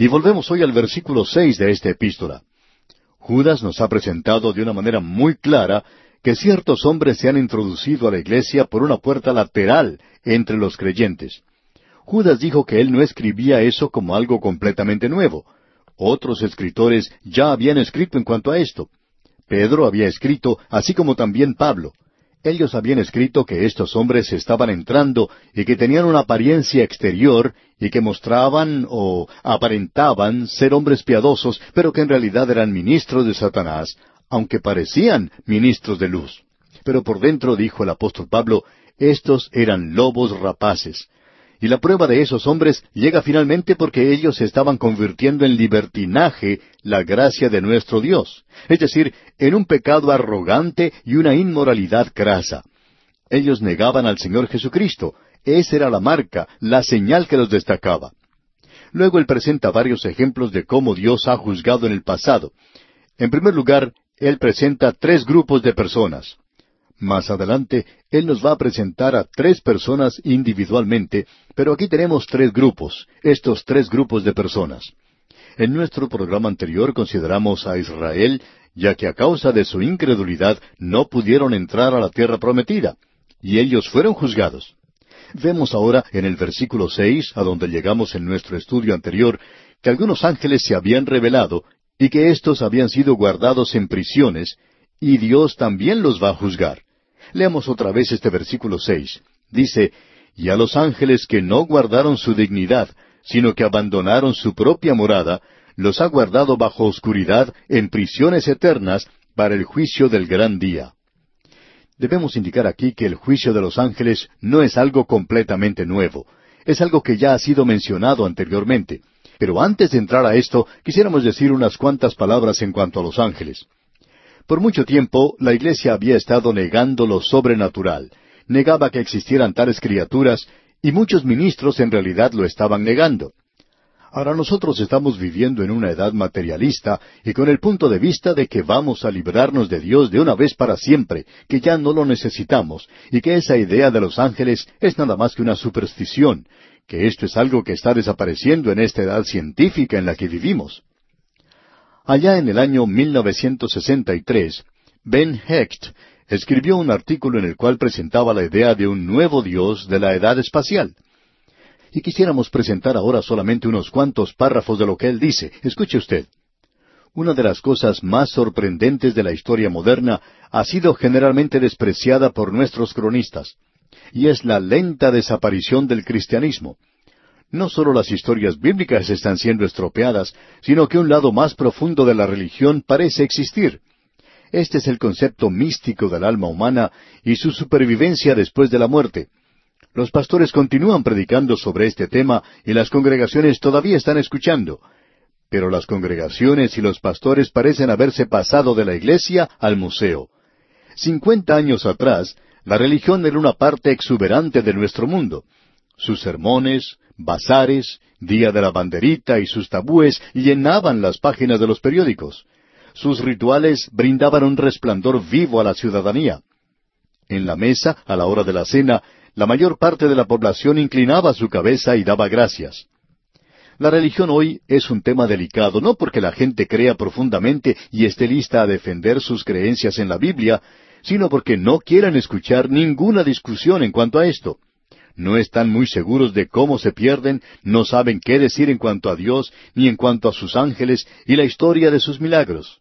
Y volvemos hoy al versículo seis de esta epístola. Judas nos ha presentado de una manera muy clara que ciertos hombres se han introducido a la iglesia por una puerta lateral entre los creyentes. Judas dijo que él no escribía eso como algo completamente nuevo. Otros escritores ya habían escrito en cuanto a esto. Pedro había escrito, así como también Pablo. Ellos habían escrito que estos hombres estaban entrando y que tenían una apariencia exterior y que mostraban o aparentaban ser hombres piadosos, pero que en realidad eran ministros de Satanás, aunque parecían ministros de luz. Pero por dentro, dijo el apóstol Pablo, estos eran lobos rapaces. Y la prueba de esos hombres llega finalmente porque ellos estaban convirtiendo en libertinaje la gracia de nuestro Dios, es decir, en un pecado arrogante y una inmoralidad grasa. Ellos negaban al Señor Jesucristo, esa era la marca, la señal que los destacaba. Luego él presenta varios ejemplos de cómo Dios ha juzgado en el pasado. En primer lugar, él presenta tres grupos de personas. Más adelante, Él nos va a presentar a tres personas individualmente, pero aquí tenemos tres grupos, estos tres grupos de personas. En nuestro programa anterior consideramos a Israel, ya que a causa de su incredulidad no pudieron entrar a la tierra prometida, y ellos fueron juzgados. Vemos ahora en el versículo seis, a donde llegamos en nuestro estudio anterior, que algunos ángeles se habían revelado y que éstos habían sido guardados en prisiones, y Dios también los va a juzgar. Leamos otra vez este versículo seis. Dice, Y a los ángeles que no guardaron su dignidad, sino que abandonaron su propia morada, los ha guardado bajo oscuridad en prisiones eternas para el juicio del gran día. Debemos indicar aquí que el juicio de los ángeles no es algo completamente nuevo, es algo que ya ha sido mencionado anteriormente. Pero antes de entrar a esto, quisiéramos decir unas cuantas palabras en cuanto a los ángeles. Por mucho tiempo, la Iglesia había estado negando lo sobrenatural, negaba que existieran tales criaturas, y muchos ministros en realidad lo estaban negando. Ahora nosotros estamos viviendo en una edad materialista y con el punto de vista de que vamos a librarnos de Dios de una vez para siempre, que ya no lo necesitamos, y que esa idea de los ángeles es nada más que una superstición, que esto es algo que está desapareciendo en esta edad científica en la que vivimos. Allá en el año 1963, Ben Hecht escribió un artículo en el cual presentaba la idea de un nuevo Dios de la edad espacial. Y quisiéramos presentar ahora solamente unos cuantos párrafos de lo que él dice. Escuche usted. Una de las cosas más sorprendentes de la historia moderna ha sido generalmente despreciada por nuestros cronistas y es la lenta desaparición del cristianismo. No solo las historias bíblicas están siendo estropeadas, sino que un lado más profundo de la religión parece existir. Este es el concepto místico del alma humana y su supervivencia después de la muerte. Los pastores continúan predicando sobre este tema y las congregaciones todavía están escuchando. Pero las congregaciones y los pastores parecen haberse pasado de la iglesia al museo. Cincuenta años atrás, la religión era una parte exuberante de nuestro mundo. Sus sermones, bazares, Día de la Banderita y sus tabúes llenaban las páginas de los periódicos. Sus rituales brindaban un resplandor vivo a la ciudadanía. En la mesa, a la hora de la cena, la mayor parte de la población inclinaba su cabeza y daba gracias. La religión hoy es un tema delicado, no porque la gente crea profundamente y esté lista a defender sus creencias en la Biblia, sino porque no quieren escuchar ninguna discusión en cuanto a esto. No están muy seguros de cómo se pierden, no saben qué decir en cuanto a Dios, ni en cuanto a sus ángeles y la historia de sus milagros.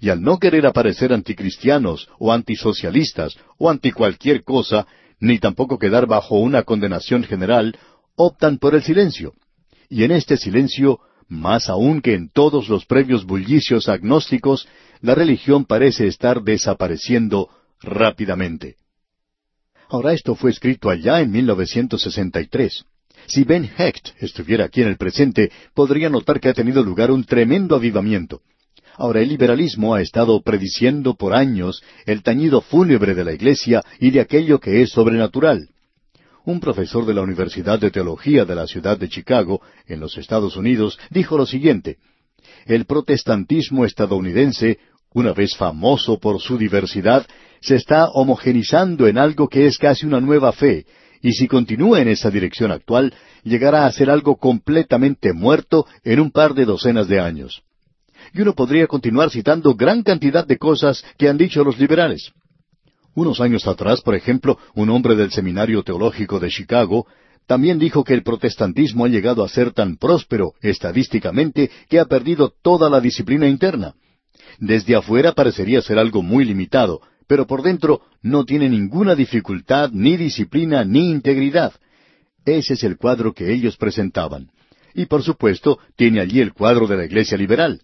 Y al no querer aparecer anticristianos o antisocialistas o anti cualquier cosa, ni tampoco quedar bajo una condenación general, optan por el silencio. Y en este silencio, más aún que en todos los previos bullicios agnósticos, la religión parece estar desapareciendo rápidamente. Ahora esto fue escrito allá en 1963. Si Ben Hecht estuviera aquí en el presente, podría notar que ha tenido lugar un tremendo avivamiento. Ahora el liberalismo ha estado prediciendo por años el tañido fúnebre de la Iglesia y de aquello que es sobrenatural. Un profesor de la Universidad de Teología de la ciudad de Chicago, en los Estados Unidos, dijo lo siguiente El protestantismo estadounidense una vez famoso por su diversidad, se está homogenizando en algo que es casi una nueva fe, y si continúa en esa dirección actual, llegará a ser algo completamente muerto en un par de docenas de años. Y uno podría continuar citando gran cantidad de cosas que han dicho los liberales. Unos años atrás, por ejemplo, un hombre del Seminario Teológico de Chicago también dijo que el protestantismo ha llegado a ser tan próspero estadísticamente que ha perdido toda la disciplina interna. Desde afuera parecería ser algo muy limitado, pero por dentro no tiene ninguna dificultad, ni disciplina, ni integridad. Ese es el cuadro que ellos presentaban. Y por supuesto, tiene allí el cuadro de la Iglesia liberal.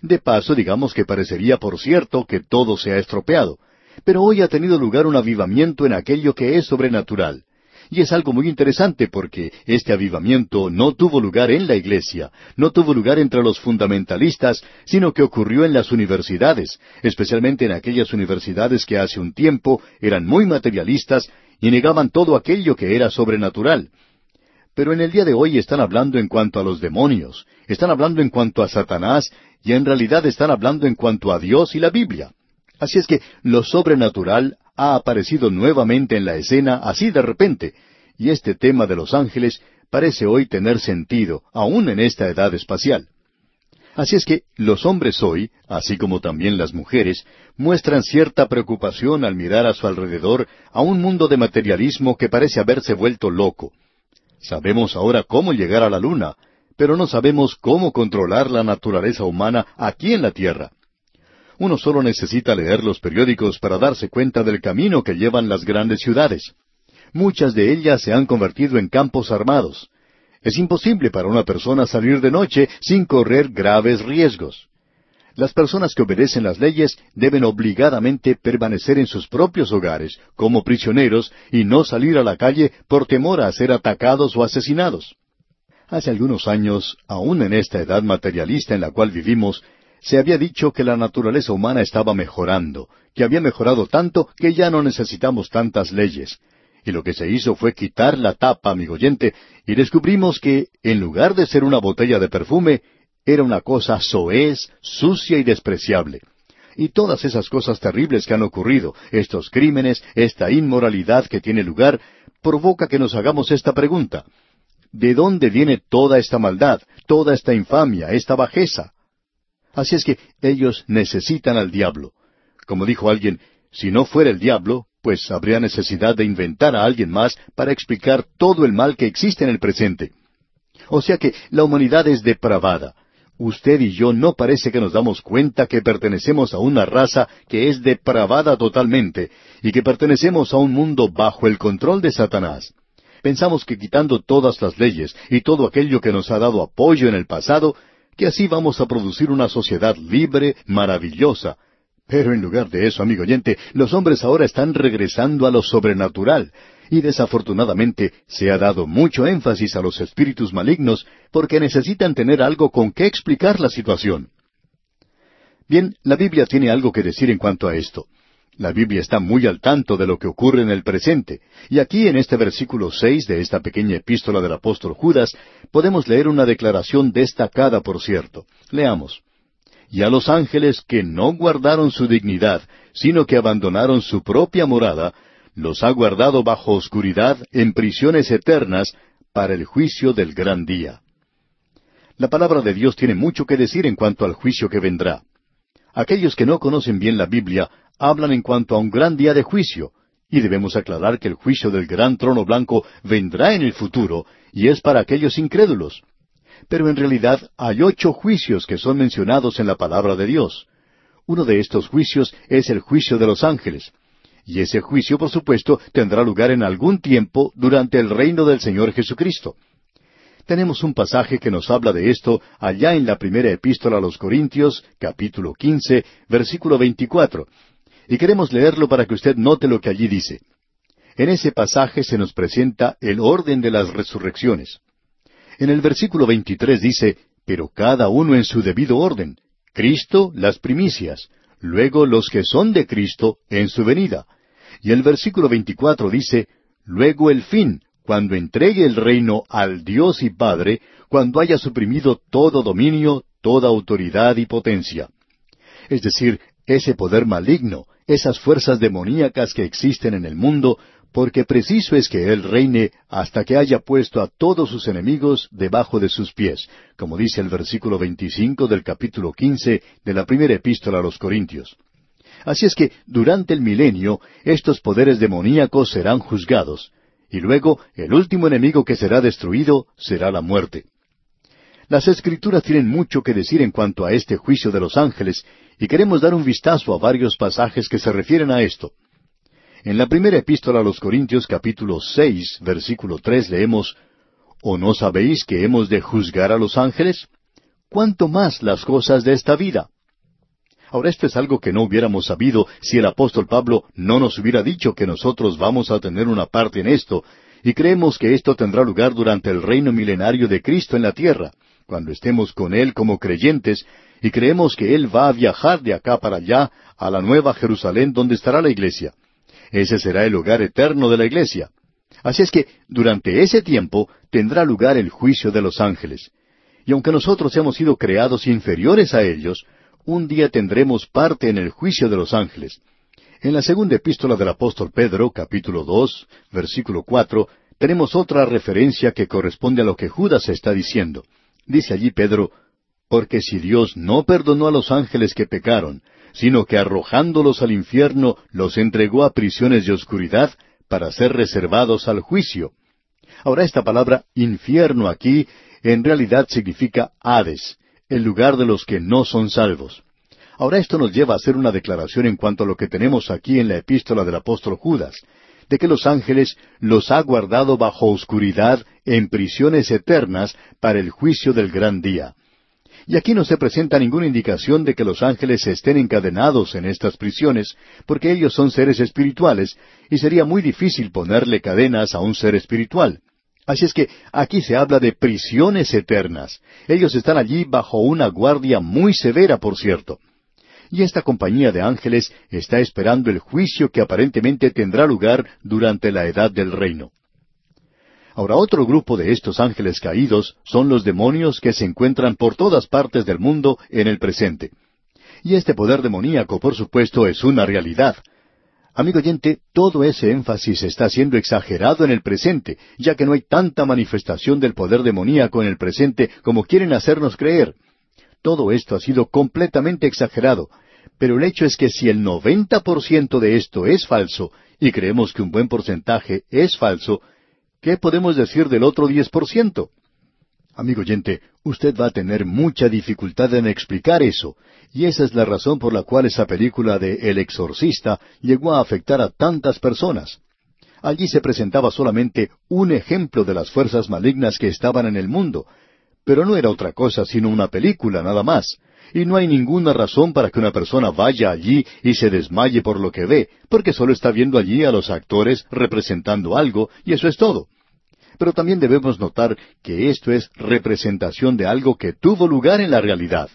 De paso, digamos que parecería por cierto que todo se ha estropeado, pero hoy ha tenido lugar un avivamiento en aquello que es sobrenatural. Y es algo muy interesante porque este avivamiento no tuvo lugar en la iglesia, no tuvo lugar entre los fundamentalistas, sino que ocurrió en las universidades, especialmente en aquellas universidades que hace un tiempo eran muy materialistas y negaban todo aquello que era sobrenatural. Pero en el día de hoy están hablando en cuanto a los demonios, están hablando en cuanto a Satanás y en realidad están hablando en cuanto a Dios y la Biblia. Así es que lo sobrenatural ha aparecido nuevamente en la escena así de repente, y este tema de los ángeles parece hoy tener sentido, aún en esta edad espacial. Así es que los hombres hoy, así como también las mujeres, muestran cierta preocupación al mirar a su alrededor a un mundo de materialismo que parece haberse vuelto loco. Sabemos ahora cómo llegar a la luna, pero no sabemos cómo controlar la naturaleza humana aquí en la Tierra. Uno solo necesita leer los periódicos para darse cuenta del camino que llevan las grandes ciudades. Muchas de ellas se han convertido en campos armados. Es imposible para una persona salir de noche sin correr graves riesgos. Las personas que obedecen las leyes deben obligadamente permanecer en sus propios hogares, como prisioneros, y no salir a la calle por temor a ser atacados o asesinados. Hace algunos años, aún en esta edad materialista en la cual vivimos, se había dicho que la naturaleza humana estaba mejorando, que había mejorado tanto que ya no necesitamos tantas leyes. Y lo que se hizo fue quitar la tapa, amigo oyente, y descubrimos que, en lugar de ser una botella de perfume, era una cosa soez, sucia y despreciable. Y todas esas cosas terribles que han ocurrido, estos crímenes, esta inmoralidad que tiene lugar, provoca que nos hagamos esta pregunta. ¿De dónde viene toda esta maldad, toda esta infamia, esta bajeza? Así es que ellos necesitan al diablo. Como dijo alguien, si no fuera el diablo, pues habría necesidad de inventar a alguien más para explicar todo el mal que existe en el presente. O sea que la humanidad es depravada. Usted y yo no parece que nos damos cuenta que pertenecemos a una raza que es depravada totalmente y que pertenecemos a un mundo bajo el control de Satanás. Pensamos que quitando todas las leyes y todo aquello que nos ha dado apoyo en el pasado, que así vamos a producir una sociedad libre, maravillosa. Pero en lugar de eso, amigo oyente, los hombres ahora están regresando a lo sobrenatural, y desafortunadamente se ha dado mucho énfasis a los espíritus malignos porque necesitan tener algo con qué explicar la situación. Bien, la Biblia tiene algo que decir en cuanto a esto. La Biblia está muy al tanto de lo que ocurre en el presente, y aquí en este versículo seis de esta pequeña epístola del apóstol Judas podemos leer una declaración destacada, por cierto. Leamos. Y a los ángeles que no guardaron su dignidad, sino que abandonaron su propia morada, los ha guardado bajo oscuridad en prisiones eternas para el juicio del gran día. La palabra de Dios tiene mucho que decir en cuanto al juicio que vendrá. Aquellos que no conocen bien la Biblia hablan en cuanto a un gran día de juicio, y debemos aclarar que el juicio del gran trono blanco vendrá en el futuro, y es para aquellos incrédulos. Pero en realidad hay ocho juicios que son mencionados en la palabra de Dios. Uno de estos juicios es el juicio de los ángeles. Y ese juicio, por supuesto, tendrá lugar en algún tiempo durante el reino del Señor Jesucristo. Tenemos un pasaje que nos habla de esto allá en la primera epístola a los Corintios, capítulo quince, versículo veinticuatro, y queremos leerlo para que usted note lo que allí dice. En ese pasaje se nos presenta el orden de las resurrecciones. En el versículo 23 dice, pero cada uno en su debido orden. Cristo las primicias, luego los que son de Cristo en su venida. Y el versículo 24 dice, luego el fin, cuando entregue el reino al Dios y Padre, cuando haya suprimido todo dominio, toda autoridad y potencia. Es decir, ese poder maligno, esas fuerzas demoníacas que existen en el mundo, porque preciso es que Él reine hasta que haya puesto a todos sus enemigos debajo de sus pies, como dice el versículo 25 del capítulo 15 de la primera epístola a los Corintios. Así es que durante el milenio estos poderes demoníacos serán juzgados, y luego el último enemigo que será destruido será la muerte. Las escrituras tienen mucho que decir en cuanto a este juicio de los ángeles, y queremos dar un vistazo a varios pasajes que se refieren a esto. En la primera epístola a los Corintios capítulo seis, versículo tres leemos ¿O no sabéis que hemos de juzgar a los ángeles? ¿Cuánto más las cosas de esta vida? Ahora esto es algo que no hubiéramos sabido si el apóstol Pablo no nos hubiera dicho que nosotros vamos a tener una parte en esto, y creemos que esto tendrá lugar durante el reino milenario de Cristo en la tierra, cuando estemos con Él como creyentes, y creemos que Él va a viajar de acá para allá a la nueva Jerusalén donde estará la iglesia. Ese será el hogar eterno de la iglesia. Así es que durante ese tiempo tendrá lugar el juicio de los ángeles. Y aunque nosotros hemos sido creados inferiores a ellos, un día tendremos parte en el juicio de los ángeles. En la segunda epístola del apóstol Pedro, capítulo dos, versículo cuatro, tenemos otra referencia que corresponde a lo que Judas está diciendo. Dice allí Pedro, porque si Dios no perdonó a los ángeles que pecaron, sino que arrojándolos al infierno los entregó a prisiones de oscuridad para ser reservados al juicio. Ahora esta palabra infierno aquí en realidad significa Hades, el lugar de los que no son salvos. Ahora esto nos lleva a hacer una declaración en cuanto a lo que tenemos aquí en la epístola del apóstol Judas, de que los ángeles los ha guardado bajo oscuridad en prisiones eternas para el juicio del gran día. Y aquí no se presenta ninguna indicación de que los ángeles estén encadenados en estas prisiones, porque ellos son seres espirituales, y sería muy difícil ponerle cadenas a un ser espiritual. Así es que aquí se habla de prisiones eternas. Ellos están allí bajo una guardia muy severa, por cierto. Y esta compañía de ángeles está esperando el juicio que aparentemente tendrá lugar durante la edad del reino. Ahora otro grupo de estos ángeles caídos son los demonios que se encuentran por todas partes del mundo en el presente. Y este poder demoníaco, por supuesto, es una realidad. Amigo oyente, todo ese énfasis está siendo exagerado en el presente, ya que no hay tanta manifestación del poder demoníaco en el presente como quieren hacernos creer. Todo esto ha sido completamente exagerado, pero el hecho es que si el noventa por ciento de esto es falso, y creemos que un buen porcentaje es falso, ¿qué podemos decir del otro diez por ciento? Amigo oyente, usted va a tener mucha dificultad en explicar eso, y esa es la razón por la cual esa película de El Exorcista llegó a afectar a tantas personas. Allí se presentaba solamente un ejemplo de las fuerzas malignas que estaban en el mundo, pero no era otra cosa sino una película nada más, y no hay ninguna razón para que una persona vaya allí y se desmaye por lo que ve, porque solo está viendo allí a los actores representando algo, y eso es todo. Pero también debemos notar que esto es representación de algo que tuvo lugar en la realidad.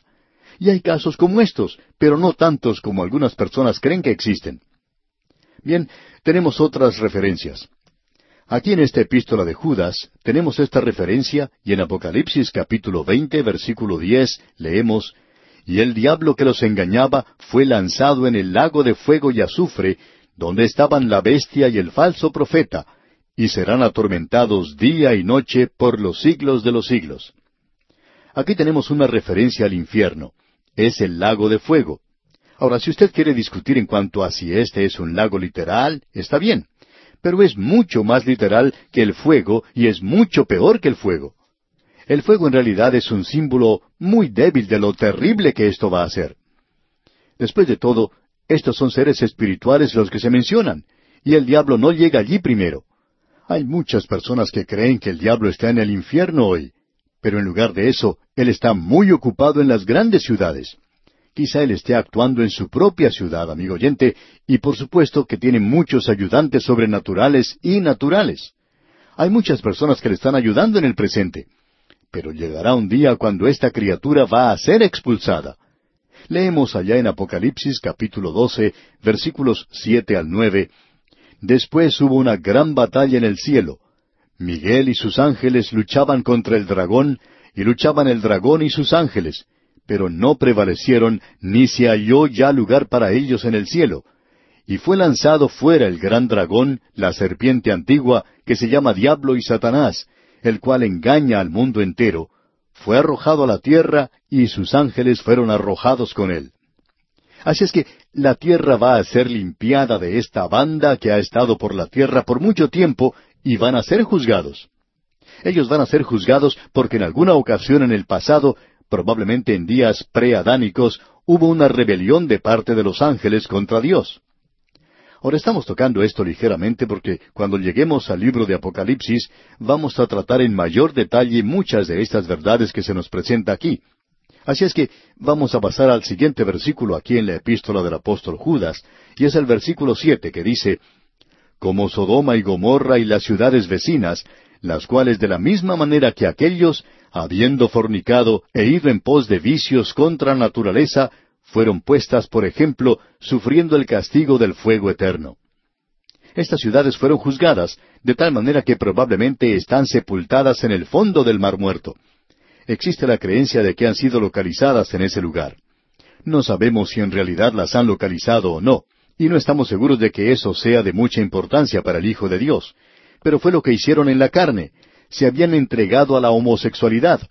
Y hay casos como estos, pero no tantos como algunas personas creen que existen. Bien, tenemos otras referencias. Aquí en esta epístola de Judas tenemos esta referencia y en Apocalipsis capítulo 20 versículo 10 leemos, Y el diablo que los engañaba fue lanzado en el lago de fuego y azufre, donde estaban la bestia y el falso profeta, y serán atormentados día y noche por los siglos de los siglos. Aquí tenemos una referencia al infierno. Es el lago de fuego. Ahora, si usted quiere discutir en cuanto a si este es un lago literal, está bien. Pero es mucho más literal que el fuego y es mucho peor que el fuego. El fuego en realidad es un símbolo muy débil de lo terrible que esto va a ser. Después de todo, estos son seres espirituales los que se mencionan, y el diablo no llega allí primero. Hay muchas personas que creen que el diablo está en el infierno hoy, pero en lugar de eso, él está muy ocupado en las grandes ciudades. Quizá él esté actuando en su propia ciudad, amigo oyente, y por supuesto que tiene muchos ayudantes sobrenaturales y naturales. Hay muchas personas que le están ayudando en el presente, pero llegará un día cuando esta criatura va a ser expulsada. Leemos allá en Apocalipsis capítulo 12, versículos siete al nueve, Después hubo una gran batalla en el cielo. Miguel y sus ángeles luchaban contra el dragón, y luchaban el dragón y sus ángeles, pero no prevalecieron, ni se halló ya lugar para ellos en el cielo. y fue lanzado fuera el gran dragón, la serpiente antigua, que se llama Diablo y Satanás, el cual engaña al mundo entero, fue arrojado a la tierra y sus ángeles fueron arrojados con él. Así es que la tierra va a ser limpiada de esta banda que ha estado por la tierra por mucho tiempo y van a ser juzgados. Ellos van a ser juzgados porque en alguna ocasión en el pasado, probablemente en días preadánicos, hubo una rebelión de parte de los ángeles contra Dios. Ahora estamos tocando esto ligeramente porque cuando lleguemos al libro de Apocalipsis vamos a tratar en mayor detalle muchas de estas verdades que se nos presenta aquí. Así es que vamos a pasar al siguiente versículo aquí en la epístola del apóstol Judas, y es el versículo siete que dice Como Sodoma y Gomorra y las ciudades vecinas, las cuales de la misma manera que aquellos, habiendo fornicado e ido en pos de vicios contra naturaleza, fueron puestas por ejemplo, sufriendo el castigo del fuego eterno. Estas ciudades fueron juzgadas, de tal manera que probablemente están sepultadas en el fondo del mar muerto. Existe la creencia de que han sido localizadas en ese lugar. No sabemos si en realidad las han localizado o no, y no estamos seguros de que eso sea de mucha importancia para el Hijo de Dios. Pero fue lo que hicieron en la carne. Se habían entregado a la homosexualidad.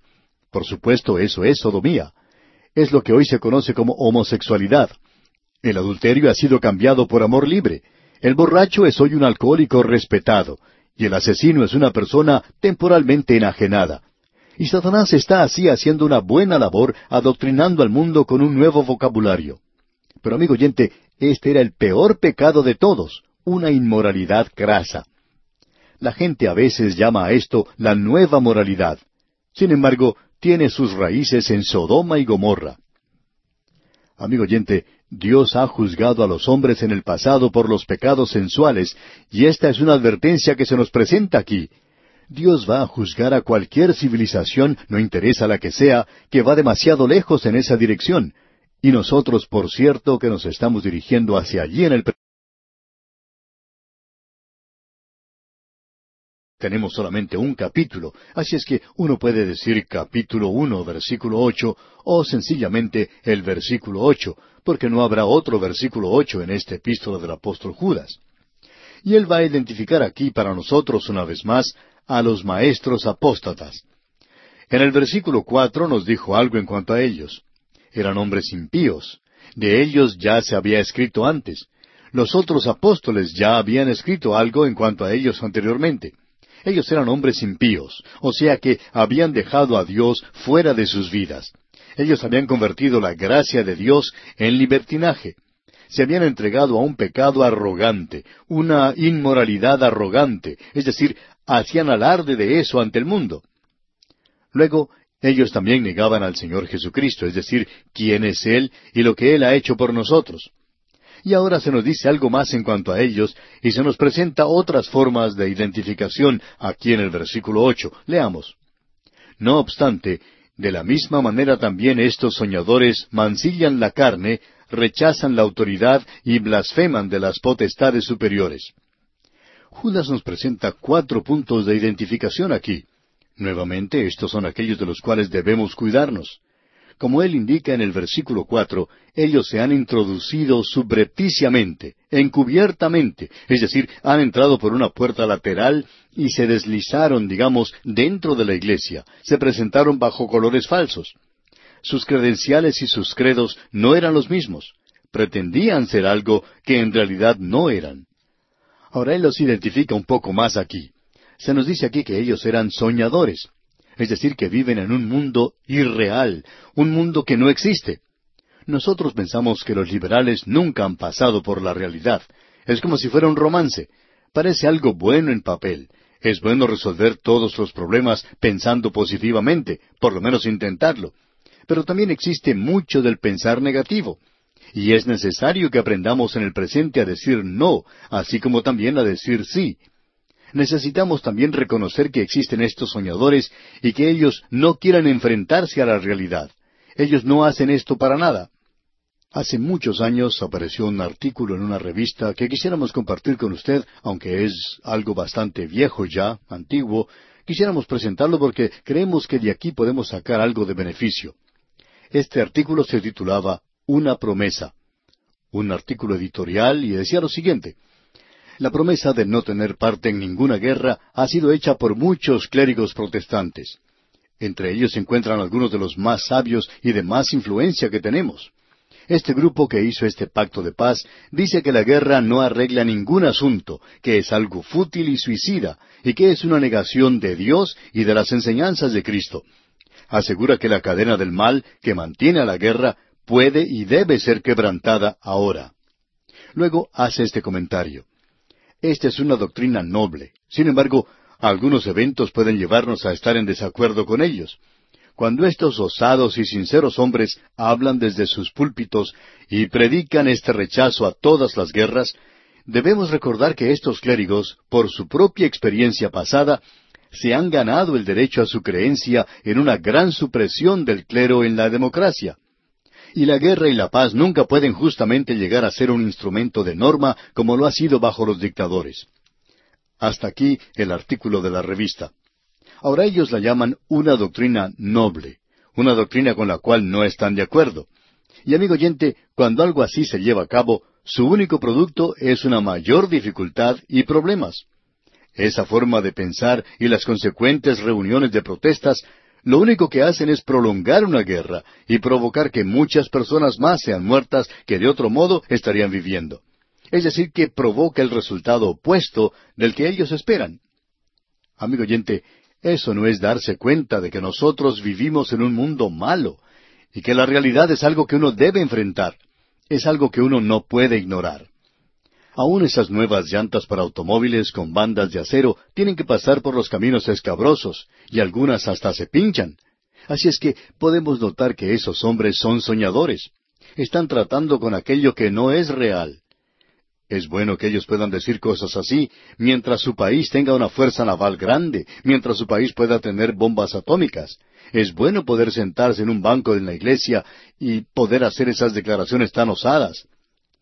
Por supuesto, eso es sodomía es lo que hoy se conoce como homosexualidad. El adulterio ha sido cambiado por amor libre. El borracho es hoy un alcohólico respetado, y el asesino es una persona temporalmente enajenada. Y Satanás está así haciendo una buena labor adoctrinando al mundo con un nuevo vocabulario. Pero amigo oyente, este era el peor pecado de todos, una inmoralidad grasa. La gente a veces llama a esto la nueva moralidad. Sin embargo, tiene sus raíces en Sodoma y Gomorra. Amigo oyente, Dios ha juzgado a los hombres en el pasado por los pecados sensuales, y esta es una advertencia que se nos presenta aquí. Dios va a juzgar a cualquier civilización, no interesa la que sea, que va demasiado lejos en esa dirección. Y nosotros, por cierto, que nos estamos dirigiendo hacia allí en el Tenemos solamente un capítulo, así es que uno puede decir capítulo uno, versículo ocho, o sencillamente el versículo ocho, porque no habrá otro versículo ocho en este epístola del apóstol Judas. Y él va a identificar aquí para nosotros una vez más a los maestros apóstatas. En el versículo cuatro nos dijo algo en cuanto a ellos. Eran hombres impíos. De ellos ya se había escrito antes. Los otros apóstoles ya habían escrito algo en cuanto a ellos anteriormente. Ellos eran hombres impíos, o sea que habían dejado a Dios fuera de sus vidas. Ellos habían convertido la gracia de Dios en libertinaje. Se habían entregado a un pecado arrogante, una inmoralidad arrogante, es decir, hacían alarde de eso ante el mundo. Luego, ellos también negaban al Señor Jesucristo, es decir, quién es Él y lo que Él ha hecho por nosotros. Y ahora se nos dice algo más en cuanto a ellos y se nos presenta otras formas de identificación aquí en el versículo ocho. Leamos. No obstante, de la misma manera también estos soñadores mancillan la carne, rechazan la autoridad y blasfeman de las potestades superiores. Judas nos presenta cuatro puntos de identificación aquí. Nuevamente, estos son aquellos de los cuales debemos cuidarnos. Como él indica en el versículo cuatro, ellos se han introducido subrepticiamente, encubiertamente, es decir, han entrado por una puerta lateral y se deslizaron, digamos, dentro de la iglesia, se presentaron bajo colores falsos. Sus credenciales y sus credos no eran los mismos, pretendían ser algo que en realidad no eran. Ahora él los identifica un poco más aquí. Se nos dice aquí que ellos eran soñadores es decir, que viven en un mundo irreal, un mundo que no existe. Nosotros pensamos que los liberales nunca han pasado por la realidad. Es como si fuera un romance. Parece algo bueno en papel. Es bueno resolver todos los problemas pensando positivamente, por lo menos intentarlo. Pero también existe mucho del pensar negativo. Y es necesario que aprendamos en el presente a decir no, así como también a decir sí necesitamos también reconocer que existen estos soñadores y que ellos no quieran enfrentarse a la realidad. Ellos no hacen esto para nada. Hace muchos años apareció un artículo en una revista que quisiéramos compartir con usted, aunque es algo bastante viejo ya, antiguo, quisiéramos presentarlo porque creemos que de aquí podemos sacar algo de beneficio. Este artículo se titulaba Una promesa. un artículo editorial y decía lo siguiente. La promesa de no tener parte en ninguna guerra ha sido hecha por muchos clérigos protestantes. Entre ellos se encuentran algunos de los más sabios y de más influencia que tenemos. Este grupo que hizo este pacto de paz dice que la guerra no arregla ningún asunto, que es algo fútil y suicida, y que es una negación de Dios y de las enseñanzas de Cristo. Asegura que la cadena del mal que mantiene a la guerra puede y debe ser quebrantada ahora. Luego hace este comentario. Esta es una doctrina noble. Sin embargo, algunos eventos pueden llevarnos a estar en desacuerdo con ellos. Cuando estos osados y sinceros hombres hablan desde sus púlpitos y predican este rechazo a todas las guerras, debemos recordar que estos clérigos, por su propia experiencia pasada, se han ganado el derecho a su creencia en una gran supresión del clero en la democracia. Y la guerra y la paz nunca pueden justamente llegar a ser un instrumento de norma como lo ha sido bajo los dictadores. Hasta aquí el artículo de la revista. Ahora ellos la llaman una doctrina noble, una doctrina con la cual no están de acuerdo. Y amigo oyente, cuando algo así se lleva a cabo, su único producto es una mayor dificultad y problemas. Esa forma de pensar y las consecuentes reuniones de protestas lo único que hacen es prolongar una guerra y provocar que muchas personas más sean muertas que de otro modo estarían viviendo. Es decir, que provoca el resultado opuesto del que ellos esperan. Amigo oyente, eso no es darse cuenta de que nosotros vivimos en un mundo malo y que la realidad es algo que uno debe enfrentar, es algo que uno no puede ignorar. Aún esas nuevas llantas para automóviles con bandas de acero tienen que pasar por los caminos escabrosos y algunas hasta se pinchan. Así es que podemos notar que esos hombres son soñadores. Están tratando con aquello que no es real. Es bueno que ellos puedan decir cosas así mientras su país tenga una fuerza naval grande, mientras su país pueda tener bombas atómicas. Es bueno poder sentarse en un banco en la iglesia y poder hacer esas declaraciones tan osadas.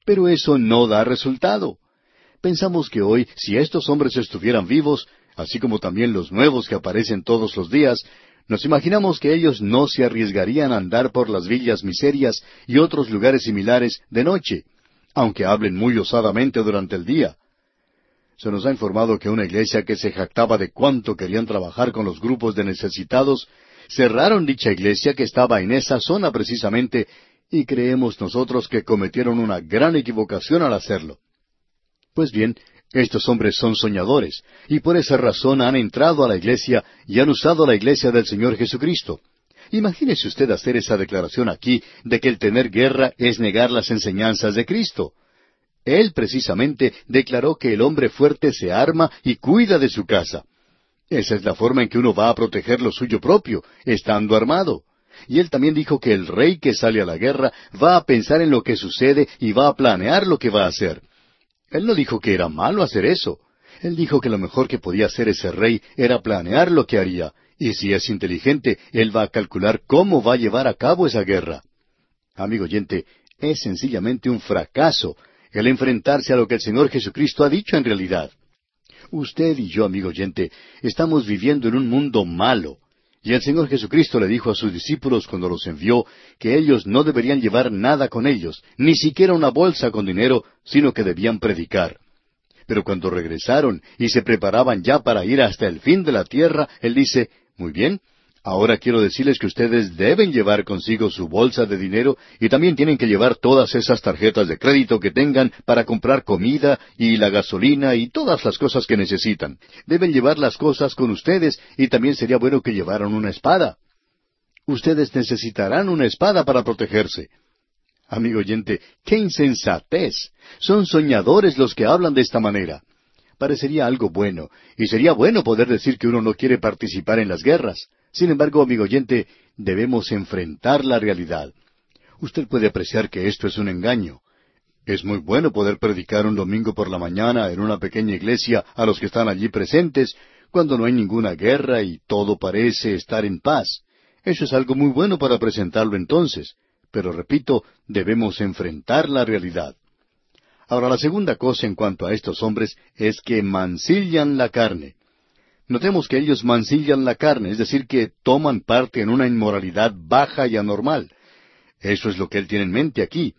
Pero eso no da resultado. Pensamos que hoy, si estos hombres estuvieran vivos, así como también los nuevos que aparecen todos los días, nos imaginamos que ellos no se arriesgarían a andar por las villas miserias y otros lugares similares de noche, aunque hablen muy osadamente durante el día. Se nos ha informado que una iglesia que se jactaba de cuánto querían trabajar con los grupos de necesitados, cerraron dicha iglesia que estaba en esa zona precisamente, y creemos nosotros que cometieron una gran equivocación al hacerlo. Pues bien, estos hombres son soñadores, y por esa razón han entrado a la iglesia y han usado la iglesia del Señor Jesucristo. Imagínese usted hacer esa declaración aquí de que el tener guerra es negar las enseñanzas de Cristo. Él precisamente declaró que el hombre fuerte se arma y cuida de su casa. Esa es la forma en que uno va a proteger lo suyo propio, estando armado. Y él también dijo que el rey que sale a la guerra va a pensar en lo que sucede y va a planear lo que va a hacer. Él no dijo que era malo hacer eso. Él dijo que lo mejor que podía hacer ese rey era planear lo que haría, y si es inteligente, él va a calcular cómo va a llevar a cabo esa guerra. Amigo oyente, es sencillamente un fracaso el enfrentarse a lo que el Señor Jesucristo ha dicho en realidad. Usted y yo, amigo oyente, estamos viviendo en un mundo malo, y el Señor Jesucristo le dijo a sus discípulos cuando los envió que ellos no deberían llevar nada con ellos, ni siquiera una bolsa con dinero, sino que debían predicar. Pero cuando regresaron y se preparaban ya para ir hasta el fin de la tierra, Él dice, muy bien, ahora quiero decirles que ustedes deben llevar consigo su bolsa de dinero y también tienen que llevar todas esas tarjetas de crédito que tengan para comprar comida y la gasolina y todas las cosas que necesitan. Deben llevar las cosas con ustedes y también sería bueno que llevaran una espada. Ustedes necesitarán una espada para protegerse. Amigo oyente, qué insensatez. Son soñadores los que hablan de esta manera parecería algo bueno, y sería bueno poder decir que uno no quiere participar en las guerras. Sin embargo, amigo oyente, debemos enfrentar la realidad. Usted puede apreciar que esto es un engaño. Es muy bueno poder predicar un domingo por la mañana en una pequeña iglesia a los que están allí presentes, cuando no hay ninguna guerra y todo parece estar en paz. Eso es algo muy bueno para presentarlo entonces. Pero repito, debemos enfrentar la realidad. Ahora, la segunda cosa en cuanto a estos hombres es que mancillan la carne. Notemos que ellos mancillan la carne, es decir, que toman parte en una inmoralidad baja y anormal. Eso es lo que él tiene en mente aquí.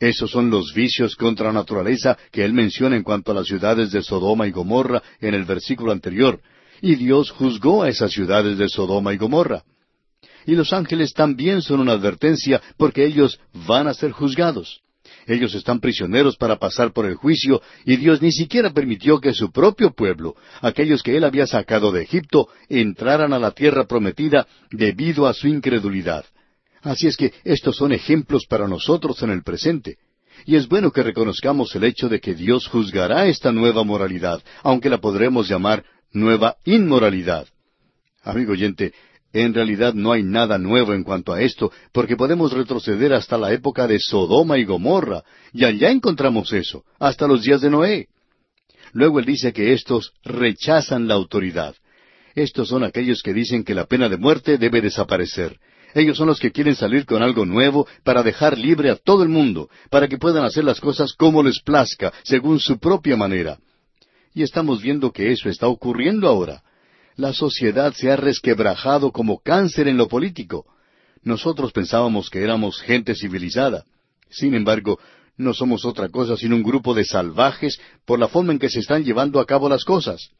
Esos son los vicios contra la naturaleza que él menciona en cuanto a las ciudades de Sodoma y Gomorra en el versículo anterior. Y Dios juzgó a esas ciudades de Sodoma y Gomorra. Y los ángeles también son una advertencia porque ellos van a ser juzgados. Ellos están prisioneros para pasar por el juicio y Dios ni siquiera permitió que su propio pueblo, aquellos que él había sacado de Egipto, entraran a la tierra prometida debido a su incredulidad. Así es que estos son ejemplos para nosotros en el presente. Y es bueno que reconozcamos el hecho de que Dios juzgará esta nueva moralidad, aunque la podremos llamar nueva inmoralidad. Amigo oyente, en realidad no hay nada nuevo en cuanto a esto, porque podemos retroceder hasta la época de Sodoma y Gomorra, y allá encontramos eso, hasta los días de Noé. Luego él dice que estos rechazan la autoridad. Estos son aquellos que dicen que la pena de muerte debe desaparecer. Ellos son los que quieren salir con algo nuevo para dejar libre a todo el mundo, para que puedan hacer las cosas como les plazca, según su propia manera. Y estamos viendo que eso está ocurriendo ahora. La sociedad se ha resquebrajado como cáncer en lo político. Nosotros pensábamos que éramos gente civilizada. Sin embargo, no somos otra cosa sino un grupo de salvajes por la forma en que se están llevando a cabo las cosas.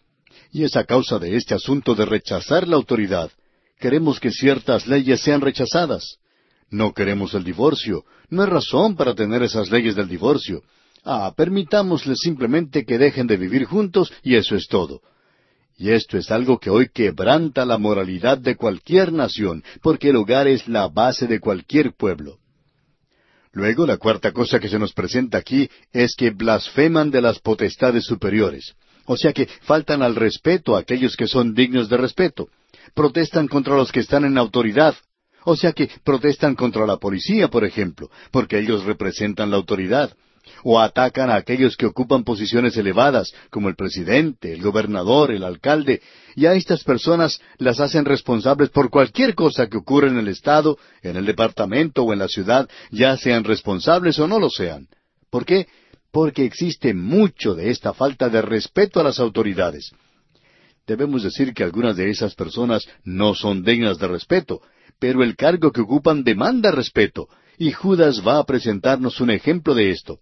Y es a causa de este asunto de rechazar la autoridad, queremos que ciertas leyes sean rechazadas. No queremos el divorcio. No hay razón para tener esas leyes del divorcio. Ah, permitámosles simplemente que dejen de vivir juntos y eso es todo. Y esto es algo que hoy quebranta la moralidad de cualquier nación, porque el hogar es la base de cualquier pueblo. Luego, la cuarta cosa que se nos presenta aquí es que blasfeman de las potestades superiores. O sea que faltan al respeto a aquellos que son dignos de respeto protestan contra los que están en autoridad. O sea que protestan contra la policía, por ejemplo, porque ellos representan la autoridad. O atacan a aquellos que ocupan posiciones elevadas, como el presidente, el gobernador, el alcalde, y a estas personas las hacen responsables por cualquier cosa que ocurra en el Estado, en el departamento o en la ciudad, ya sean responsables o no lo sean. ¿Por qué? Porque existe mucho de esta falta de respeto a las autoridades debemos decir que algunas de esas personas no son dignas de respeto, pero el cargo que ocupan demanda respeto, y Judas va a presentarnos un ejemplo de esto.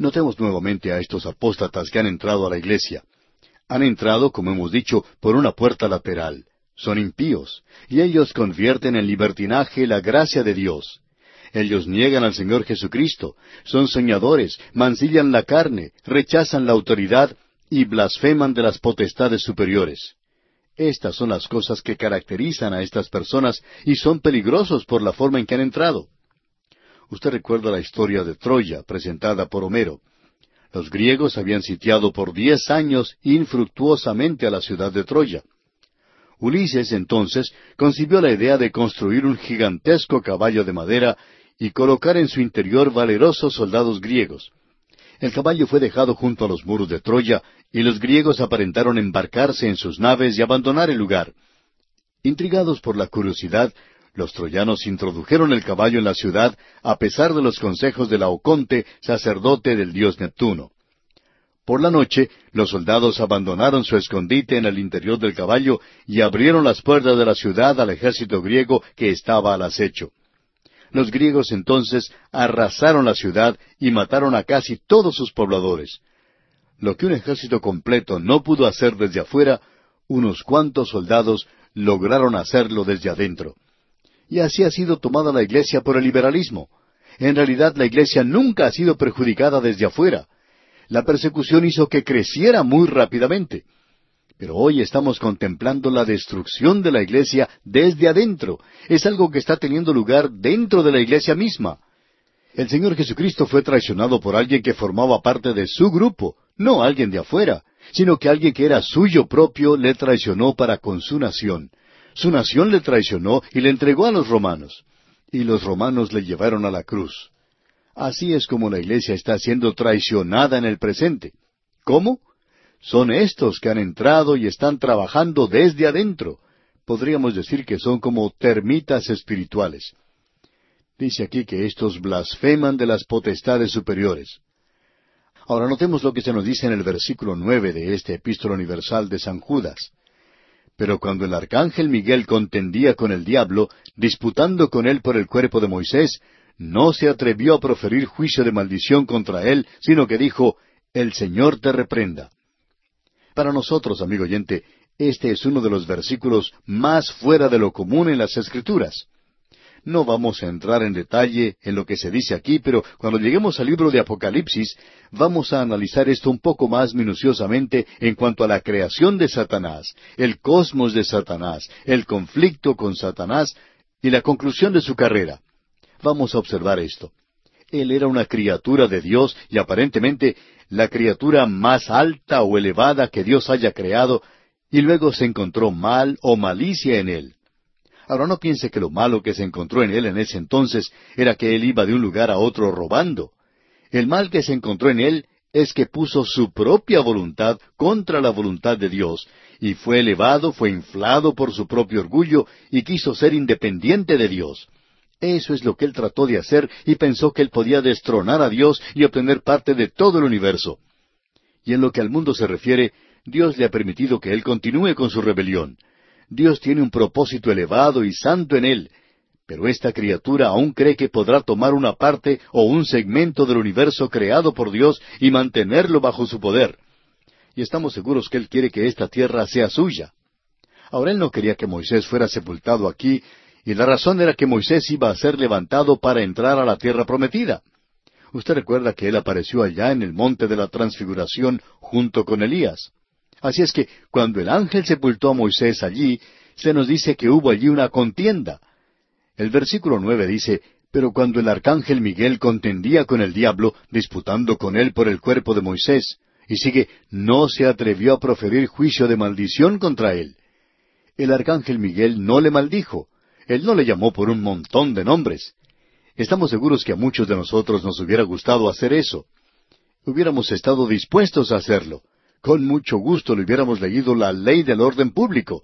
Notemos nuevamente a estos apóstatas que han entrado a la iglesia. Han entrado, como hemos dicho, por una puerta lateral. Son impíos, y ellos convierten en libertinaje la gracia de Dios. Ellos niegan al Señor Jesucristo, son soñadores, mancillan la carne, rechazan la autoridad y blasfeman de las potestades superiores. Estas son las cosas que caracterizan a estas personas y son peligrosos por la forma en que han entrado. Usted recuerda la historia de Troya presentada por Homero. Los griegos habían sitiado por diez años infructuosamente a la ciudad de Troya. Ulises entonces concibió la idea de construir un gigantesco caballo de madera y colocar en su interior valerosos soldados griegos. El caballo fue dejado junto a los muros de Troya, y los griegos aparentaron embarcarse en sus naves y abandonar el lugar. Intrigados por la curiosidad, los troyanos introdujeron el caballo en la ciudad a pesar de los consejos de Laoconte, sacerdote del dios Neptuno. Por la noche, los soldados abandonaron su escondite en el interior del caballo y abrieron las puertas de la ciudad al ejército griego que estaba al acecho. Los griegos entonces arrasaron la ciudad y mataron a casi todos sus pobladores. Lo que un ejército completo no pudo hacer desde afuera, unos cuantos soldados lograron hacerlo desde adentro. Y así ha sido tomada la iglesia por el liberalismo. En realidad la iglesia nunca ha sido perjudicada desde afuera. La persecución hizo que creciera muy rápidamente. Pero hoy estamos contemplando la destrucción de la iglesia desde adentro. Es algo que está teniendo lugar dentro de la iglesia misma. El Señor Jesucristo fue traicionado por alguien que formaba parte de su grupo, no alguien de afuera, sino que alguien que era suyo propio le traicionó para con su nación. Su nación le traicionó y le entregó a los romanos. Y los romanos le llevaron a la cruz. Así es como la iglesia está siendo traicionada en el presente. ¿Cómo? Son estos que han entrado y están trabajando desde adentro. Podríamos decir que son como termitas espirituales. Dice aquí que estos blasfeman de las potestades superiores. Ahora notemos lo que se nos dice en el versículo nueve de este epístola universal de San Judas. Pero cuando el arcángel Miguel contendía con el diablo, disputando con él por el cuerpo de Moisés, no se atrevió a proferir juicio de maldición contra él, sino que dijo, El Señor te reprenda. Para nosotros, amigo oyente, este es uno de los versículos más fuera de lo común en las Escrituras. No vamos a entrar en detalle en lo que se dice aquí, pero cuando lleguemos al libro de Apocalipsis, vamos a analizar esto un poco más minuciosamente en cuanto a la creación de Satanás, el cosmos de Satanás, el conflicto con Satanás y la conclusión de su carrera. Vamos a observar esto. Él era una criatura de Dios y aparentemente la criatura más alta o elevada que Dios haya creado, y luego se encontró mal o malicia en él. Ahora no piense que lo malo que se encontró en él en ese entonces era que él iba de un lugar a otro robando. El mal que se encontró en él es que puso su propia voluntad contra la voluntad de Dios, y fue elevado, fue inflado por su propio orgullo, y quiso ser independiente de Dios. Eso es lo que él trató de hacer y pensó que él podía destronar a Dios y obtener parte de todo el universo. Y en lo que al mundo se refiere, Dios le ha permitido que él continúe con su rebelión. Dios tiene un propósito elevado y santo en él, pero esta criatura aún cree que podrá tomar una parte o un segmento del universo creado por Dios y mantenerlo bajo su poder. Y estamos seguros que Él quiere que esta tierra sea suya. Ahora Él no quería que Moisés fuera sepultado aquí, y la razón era que Moisés iba a ser levantado para entrar a la tierra prometida. Usted recuerda que Él apareció allá en el monte de la transfiguración junto con Elías. Así es que cuando el ángel sepultó a Moisés allí, se nos dice que hubo allí una contienda. El versículo nueve dice, Pero cuando el arcángel Miguel contendía con el diablo, disputando con él por el cuerpo de Moisés, y sigue, no se atrevió a proferir juicio de maldición contra él. El arcángel Miguel no le maldijo, él no le llamó por un montón de nombres. Estamos seguros que a muchos de nosotros nos hubiera gustado hacer eso. Hubiéramos estado dispuestos a hacerlo. Con mucho gusto le hubiéramos leído la ley del orden público.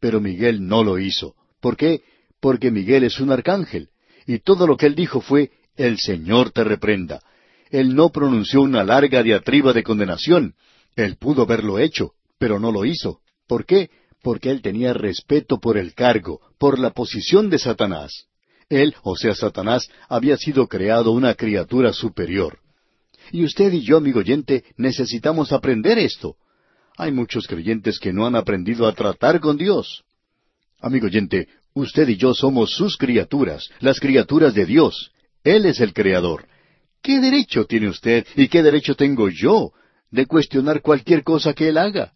Pero Miguel no lo hizo. ¿Por qué? Porque Miguel es un arcángel. Y todo lo que él dijo fue, el Señor te reprenda. Él no pronunció una larga diatriba de condenación. Él pudo haberlo hecho, pero no lo hizo. ¿Por qué? Porque él tenía respeto por el cargo, por la posición de Satanás. Él, o sea, Satanás, había sido creado una criatura superior. Y usted y yo, amigo oyente, necesitamos aprender esto. Hay muchos creyentes que no han aprendido a tratar con Dios. Amigo oyente, usted y yo somos sus criaturas, las criaturas de Dios. Él es el Creador. ¿Qué derecho tiene usted y qué derecho tengo yo de cuestionar cualquier cosa que Él haga?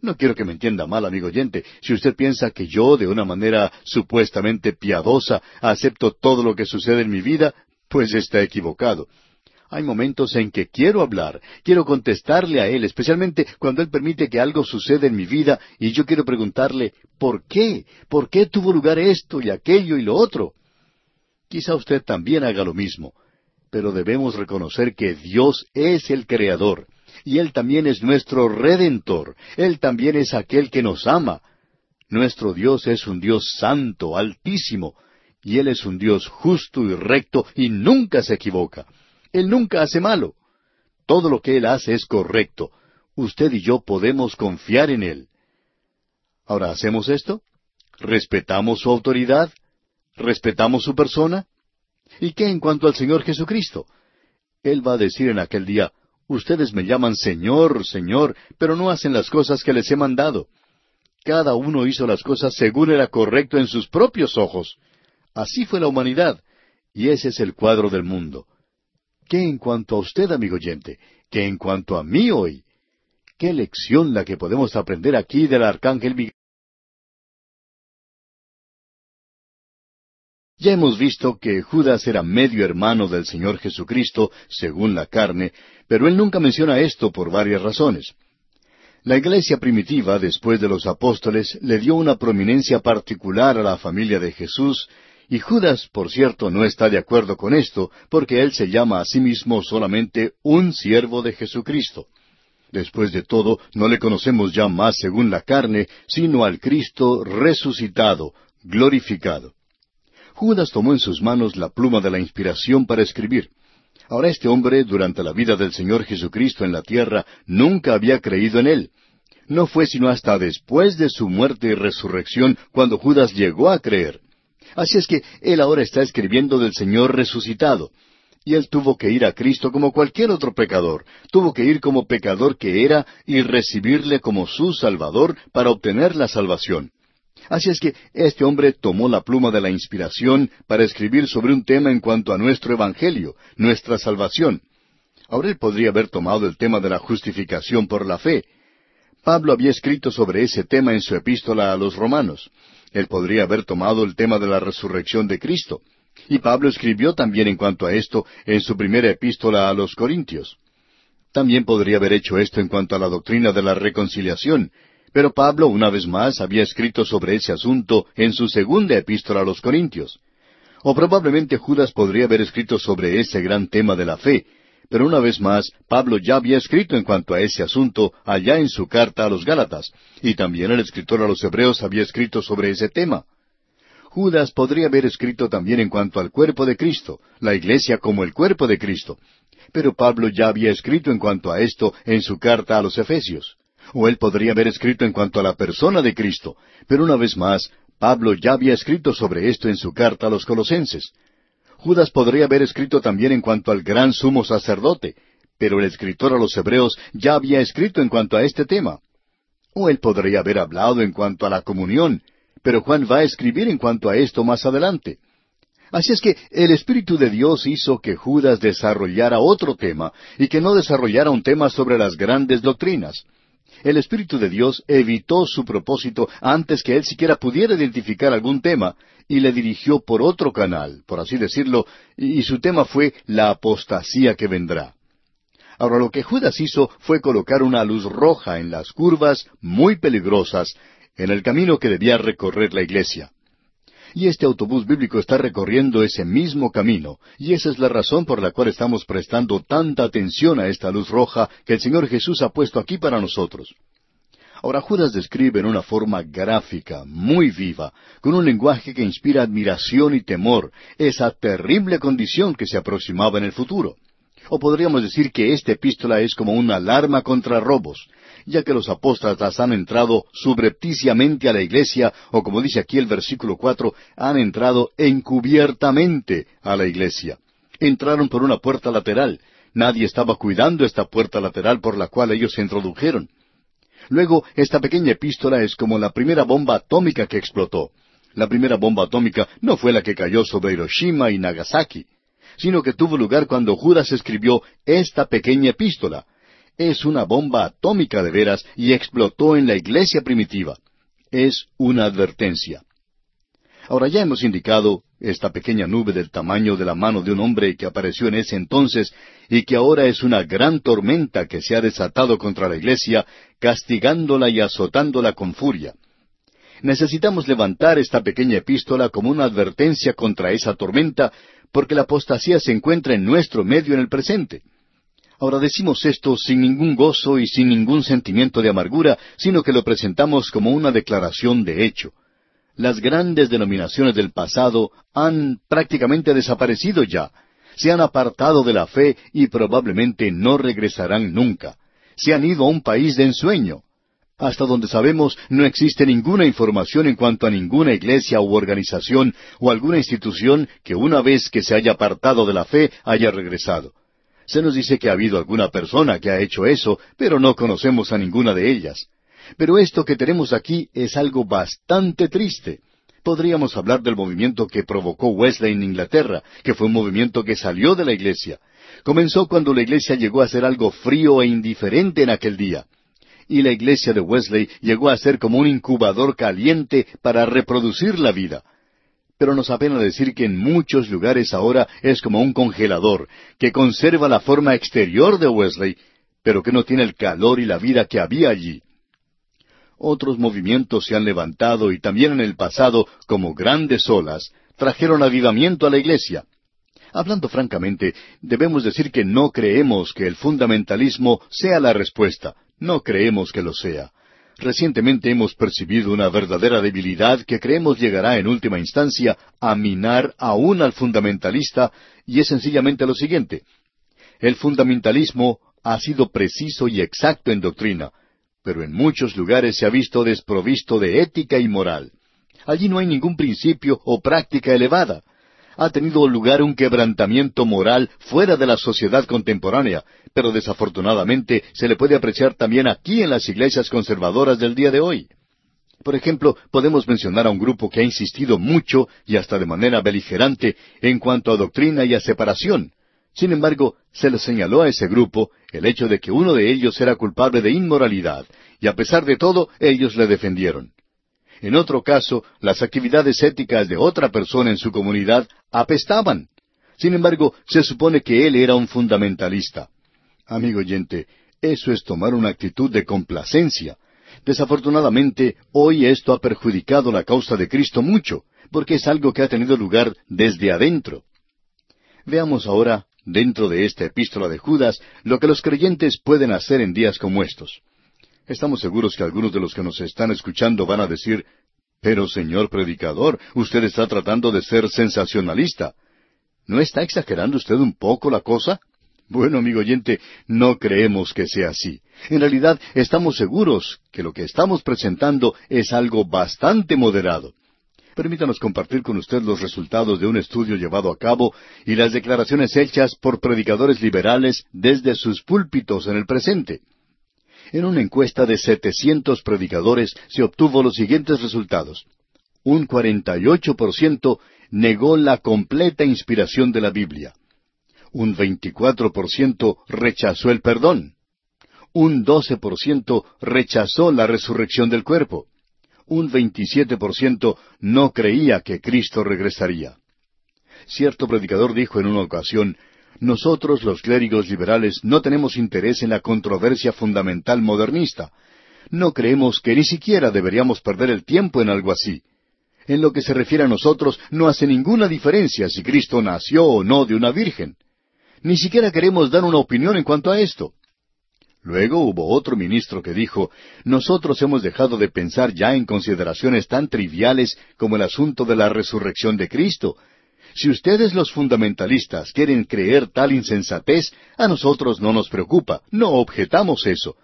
No quiero que me entienda mal, amigo oyente, si usted piensa que yo, de una manera supuestamente piadosa, acepto todo lo que sucede en mi vida, pues está equivocado. Hay momentos en que quiero hablar, quiero contestarle a Él, especialmente cuando Él permite que algo suceda en mi vida y yo quiero preguntarle, ¿por qué? ¿Por qué tuvo lugar esto y aquello y lo otro? Quizá usted también haga lo mismo, pero debemos reconocer que Dios es el Creador y Él también es nuestro Redentor, Él también es aquel que nos ama. Nuestro Dios es un Dios santo, altísimo, y Él es un Dios justo y recto y nunca se equivoca. Él nunca hace malo. Todo lo que Él hace es correcto. Usted y yo podemos confiar en Él. Ahora, ¿hacemos esto? ¿Respetamos su autoridad? ¿Respetamos su persona? ¿Y qué en cuanto al Señor Jesucristo? Él va a decir en aquel día, Ustedes me llaman Señor, Señor, pero no hacen las cosas que les he mandado. Cada uno hizo las cosas según era correcto en sus propios ojos. Así fue la humanidad, y ese es el cuadro del mundo. ¿Qué en cuanto a usted, amigo oyente? ¿Qué en cuanto a mí hoy? ¿Qué lección la que podemos aprender aquí del arcángel Miguel? Ya hemos visto que Judas era medio hermano del Señor Jesucristo, según la carne, pero él nunca menciona esto por varias razones. La iglesia primitiva, después de los apóstoles, le dio una prominencia particular a la familia de Jesús y Judas, por cierto, no está de acuerdo con esto, porque él se llama a sí mismo solamente un siervo de Jesucristo. Después de todo, no le conocemos ya más según la carne, sino al Cristo resucitado, glorificado. Judas tomó en sus manos la pluma de la inspiración para escribir. Ahora este hombre, durante la vida del Señor Jesucristo en la tierra, nunca había creído en él. No fue sino hasta después de su muerte y resurrección cuando Judas llegó a creer. Así es que él ahora está escribiendo del Señor resucitado. Y él tuvo que ir a Cristo como cualquier otro pecador, tuvo que ir como pecador que era y recibirle como su Salvador para obtener la salvación. Así es que este hombre tomó la pluma de la inspiración para escribir sobre un tema en cuanto a nuestro Evangelio, nuestra salvación. Ahora él podría haber tomado el tema de la justificación por la fe. Pablo había escrito sobre ese tema en su epístola a los romanos. Él podría haber tomado el tema de la resurrección de Cristo. Y Pablo escribió también en cuanto a esto en su primera epístola a los Corintios. También podría haber hecho esto en cuanto a la doctrina de la reconciliación, pero Pablo, una vez más, había escrito sobre ese asunto en su segunda epístola a los Corintios. O probablemente Judas podría haber escrito sobre ese gran tema de la fe, pero una vez más, Pablo ya había escrito en cuanto a ese asunto allá en su carta a los Gálatas, y también el escritor a los Hebreos había escrito sobre ese tema. Judas podría haber escrito también en cuanto al cuerpo de Cristo, la iglesia como el cuerpo de Cristo, pero Pablo ya había escrito en cuanto a esto en su carta a los Efesios. O él podría haber escrito en cuanto a la persona de Cristo, pero una vez más, Pablo ya había escrito sobre esto en su carta a los colosenses. Judas podría haber escrito también en cuanto al gran sumo sacerdote, pero el escritor a los hebreos ya había escrito en cuanto a este tema. O él podría haber hablado en cuanto a la comunión, pero Juan va a escribir en cuanto a esto más adelante. Así es que el Espíritu de Dios hizo que Judas desarrollara otro tema y que no desarrollara un tema sobre las grandes doctrinas. El Espíritu de Dios evitó su propósito antes que él siquiera pudiera identificar algún tema y le dirigió por otro canal, por así decirlo, y su tema fue la apostasía que vendrá. Ahora lo que Judas hizo fue colocar una luz roja en las curvas muy peligrosas en el camino que debía recorrer la iglesia. Y este autobús bíblico está recorriendo ese mismo camino, y esa es la razón por la cual estamos prestando tanta atención a esta luz roja que el Señor Jesús ha puesto aquí para nosotros. Ahora Judas describe en una forma gráfica, muy viva, con un lenguaje que inspira admiración y temor, esa terrible condición que se aproximaba en el futuro. O podríamos decir que esta epístola es como una alarma contra robos, ya que los apóstatas han entrado subrepticiamente a la iglesia, o como dice aquí el versículo cuatro, han entrado encubiertamente a la iglesia. Entraron por una puerta lateral. Nadie estaba cuidando esta puerta lateral por la cual ellos se introdujeron. Luego, esta pequeña epístola es como la primera bomba atómica que explotó. La primera bomba atómica no fue la que cayó sobre Hiroshima y Nagasaki, sino que tuvo lugar cuando Judas escribió esta pequeña epístola, es una bomba atómica de veras y explotó en la iglesia primitiva. Es una advertencia. Ahora ya hemos indicado esta pequeña nube del tamaño de la mano de un hombre que apareció en ese entonces y que ahora es una gran tormenta que se ha desatado contra la iglesia, castigándola y azotándola con furia. Necesitamos levantar esta pequeña epístola como una advertencia contra esa tormenta, porque la apostasía se encuentra en nuestro medio en el presente. Ahora decimos esto sin ningún gozo y sin ningún sentimiento de amargura, sino que lo presentamos como una declaración de hecho. Las grandes denominaciones del pasado han prácticamente desaparecido ya, se han apartado de la fe y probablemente no regresarán nunca. Se han ido a un país de ensueño. Hasta donde sabemos no existe ninguna información en cuanto a ninguna iglesia u organización o alguna institución que una vez que se haya apartado de la fe haya regresado. Se nos dice que ha habido alguna persona que ha hecho eso, pero no conocemos a ninguna de ellas. Pero esto que tenemos aquí es algo bastante triste. Podríamos hablar del movimiento que provocó Wesley en Inglaterra, que fue un movimiento que salió de la iglesia. Comenzó cuando la iglesia llegó a ser algo frío e indiferente en aquel día. Y la iglesia de Wesley llegó a ser como un incubador caliente para reproducir la vida pero nos apena decir que en muchos lugares ahora es como un congelador, que conserva la forma exterior de Wesley, pero que no tiene el calor y la vida que había allí. Otros movimientos se han levantado y también en el pasado, como grandes olas, trajeron avivamiento a la iglesia. Hablando francamente, debemos decir que no creemos que el fundamentalismo sea la respuesta, no creemos que lo sea. Recientemente hemos percibido una verdadera debilidad que creemos llegará en última instancia a minar aún al fundamentalista, y es sencillamente lo siguiente. El fundamentalismo ha sido preciso y exacto en doctrina, pero en muchos lugares se ha visto desprovisto de ética y moral. Allí no hay ningún principio o práctica elevada. Ha tenido lugar un quebrantamiento moral fuera de la sociedad contemporánea, pero desafortunadamente se le puede apreciar también aquí en las iglesias conservadoras del día de hoy. Por ejemplo, podemos mencionar a un grupo que ha insistido mucho y hasta de manera beligerante en cuanto a doctrina y a separación. Sin embargo, se le señaló a ese grupo el hecho de que uno de ellos era culpable de inmoralidad, y a pesar de todo, ellos le defendieron. En otro caso, las actividades éticas de otra persona en su comunidad apestaban. Sin embargo, se supone que él era un fundamentalista. Amigo oyente, eso es tomar una actitud de complacencia. Desafortunadamente, hoy esto ha perjudicado la causa de Cristo mucho, porque es algo que ha tenido lugar desde adentro. Veamos ahora, dentro de esta epístola de Judas, lo que los creyentes pueden hacer en días como estos. Estamos seguros que algunos de los que nos están escuchando van a decir, pero señor predicador, usted está tratando de ser sensacionalista. ¿No está exagerando usted un poco la cosa? Bueno, amigo oyente, no creemos que sea así. En realidad, estamos seguros que lo que estamos presentando es algo bastante moderado. Permítanos compartir con usted los resultados de un estudio llevado a cabo y las declaraciones hechas por predicadores liberales desde sus púlpitos en el presente. En una encuesta de 700 predicadores se obtuvo los siguientes resultados. Un 48% negó la completa inspiración de la Biblia un 24% rechazó el perdón, un 12% rechazó la resurrección del cuerpo, un 27% no creía que Cristo regresaría. Cierto predicador dijo en una ocasión, nosotros los clérigos liberales no tenemos interés en la controversia fundamental modernista. No creemos que ni siquiera deberíamos perder el tiempo en algo así. En lo que se refiere a nosotros, no hace ninguna diferencia si Cristo nació o no de una virgen. Ni siquiera queremos dar una opinión en cuanto a esto. Luego hubo otro ministro que dijo, nosotros hemos dejado de pensar ya en consideraciones tan triviales como el asunto de la resurrección de Cristo. Si ustedes los fundamentalistas quieren creer tal insensatez, a nosotros no nos preocupa, no objetamos eso.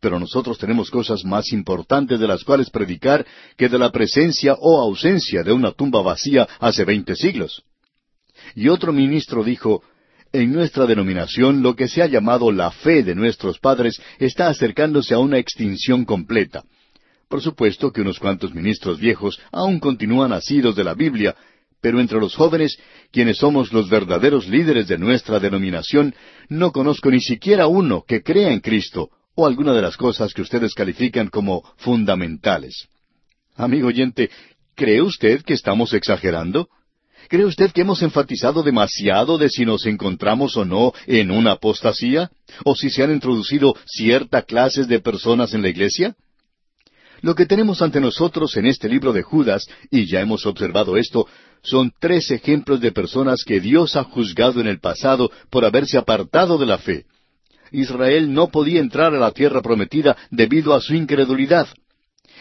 Pero nosotros tenemos cosas más importantes de las cuales predicar que de la presencia o ausencia de una tumba vacía hace veinte siglos. Y otro ministro dijo, en nuestra denominación lo que se ha llamado la fe de nuestros padres está acercándose a una extinción completa. Por supuesto que unos cuantos ministros viejos aún continúan asidos de la Biblia, pero entre los jóvenes, quienes somos los verdaderos líderes de nuestra denominación, no conozco ni siquiera uno que crea en Cristo o alguna de las cosas que ustedes califican como fundamentales. Amigo oyente, ¿cree usted que estamos exagerando? ¿Cree usted que hemos enfatizado demasiado de si nos encontramos o no en una apostasía? ¿O si se han introducido ciertas clases de personas en la iglesia? Lo que tenemos ante nosotros en este libro de Judas, y ya hemos observado esto, son tres ejemplos de personas que Dios ha juzgado en el pasado por haberse apartado de la fe. Israel no podía entrar a la tierra prometida debido a su incredulidad.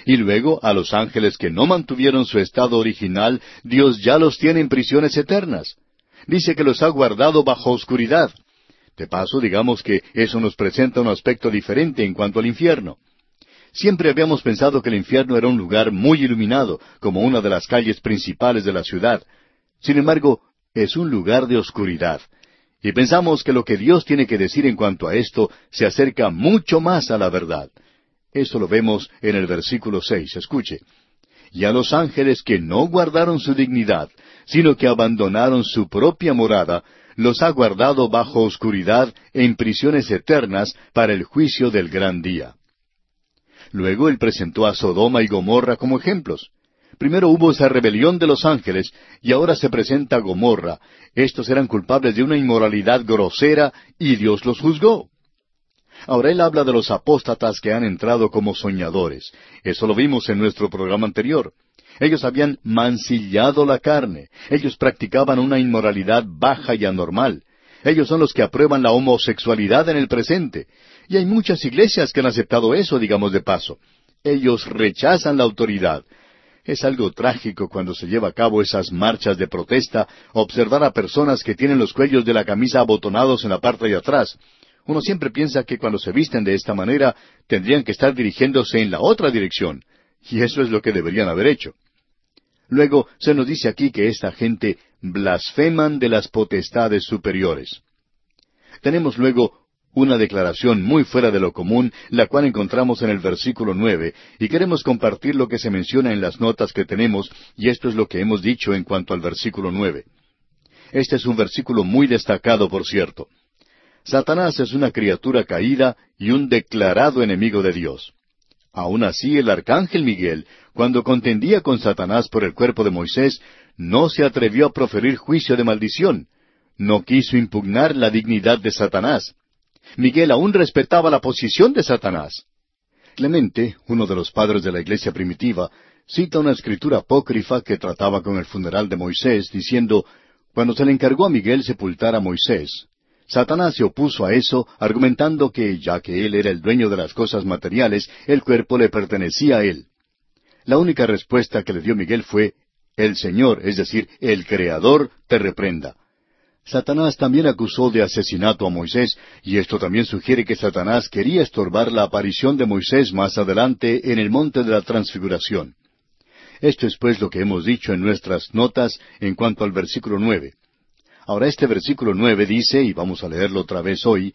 Y luego a los ángeles que no mantuvieron su estado original, Dios ya los tiene en prisiones eternas. Dice que los ha guardado bajo oscuridad. De paso, digamos que eso nos presenta un aspecto diferente en cuanto al infierno. Siempre habíamos pensado que el infierno era un lugar muy iluminado, como una de las calles principales de la ciudad. Sin embargo, es un lugar de oscuridad. Y pensamos que lo que Dios tiene que decir en cuanto a esto se acerca mucho más a la verdad. Eso lo vemos en el versículo seis. Escuche. Y a los ángeles que no guardaron su dignidad, sino que abandonaron su propia morada, los ha guardado bajo oscuridad en prisiones eternas para el juicio del gran día. Luego él presentó a Sodoma y Gomorra como ejemplos. Primero hubo esa rebelión de los ángeles y ahora se presenta Gomorra. Estos eran culpables de una inmoralidad grosera y Dios los juzgó. Ahora él habla de los apóstatas que han entrado como soñadores. Eso lo vimos en nuestro programa anterior. Ellos habían mancillado la carne. Ellos practicaban una inmoralidad baja y anormal. Ellos son los que aprueban la homosexualidad en el presente. Y hay muchas iglesias que han aceptado eso, digamos de paso. Ellos rechazan la autoridad. Es algo trágico cuando se lleva a cabo esas marchas de protesta, observar a personas que tienen los cuellos de la camisa abotonados en la parte de atrás, uno siempre piensa que cuando se visten de esta manera tendrían que estar dirigiéndose en la otra dirección, y eso es lo que deberían haber hecho. Luego se nos dice aquí que esta gente blasfeman de las potestades superiores. Tenemos luego una declaración muy fuera de lo común, la cual encontramos en el versículo nueve, y queremos compartir lo que se menciona en las notas que tenemos, y esto es lo que hemos dicho en cuanto al versículo nueve. Este es un versículo muy destacado, por cierto. Satanás es una criatura caída y un declarado enemigo de Dios. Aun así, el arcángel Miguel, cuando contendía con Satanás por el cuerpo de Moisés, no se atrevió a proferir juicio de maldición. No quiso impugnar la dignidad de Satanás. Miguel aún respetaba la posición de Satanás. Clemente, uno de los padres de la iglesia primitiva, cita una escritura apócrifa que trataba con el funeral de Moisés, diciendo, Cuando se le encargó a Miguel sepultar a Moisés, Satanás se opuso a eso, argumentando que, ya que él era el dueño de las cosas materiales, el cuerpo le pertenecía a él. La única respuesta que le dio Miguel fue, El Señor, es decir, el Creador, te reprenda. Satanás también acusó de asesinato a Moisés, y esto también sugiere que Satanás quería estorbar la aparición de Moisés más adelante en el monte de la transfiguración. Esto es pues lo que hemos dicho en nuestras notas en cuanto al versículo nueve. Ahora este versículo nueve dice, y vamos a leerlo otra vez hoy,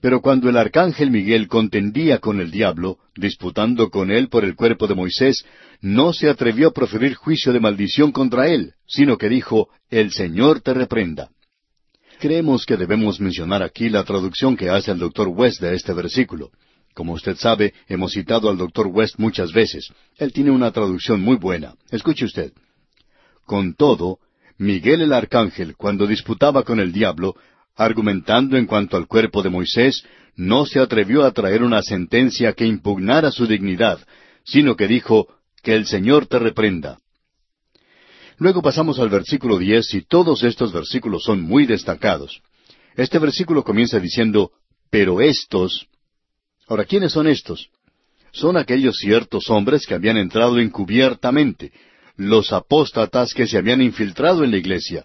pero cuando el arcángel Miguel contendía con el diablo, disputando con él por el cuerpo de Moisés, no se atrevió a proferir juicio de maldición contra él, sino que dijo, El Señor te reprenda. Creemos que debemos mencionar aquí la traducción que hace el doctor West de este versículo. Como usted sabe, hemos citado al doctor West muchas veces. Él tiene una traducción muy buena. Escuche usted. Con todo, Miguel el Arcángel, cuando disputaba con el diablo, argumentando en cuanto al cuerpo de Moisés, no se atrevió a traer una sentencia que impugnara su dignidad, sino que dijo, que el Señor te reprenda. Luego pasamos al versículo diez y todos estos versículos son muy destacados. Este versículo comienza diciendo, pero estos. Ahora, ¿quiénes son estos? Son aquellos ciertos hombres que habían entrado encubiertamente, los apóstatas que se habían infiltrado en la iglesia.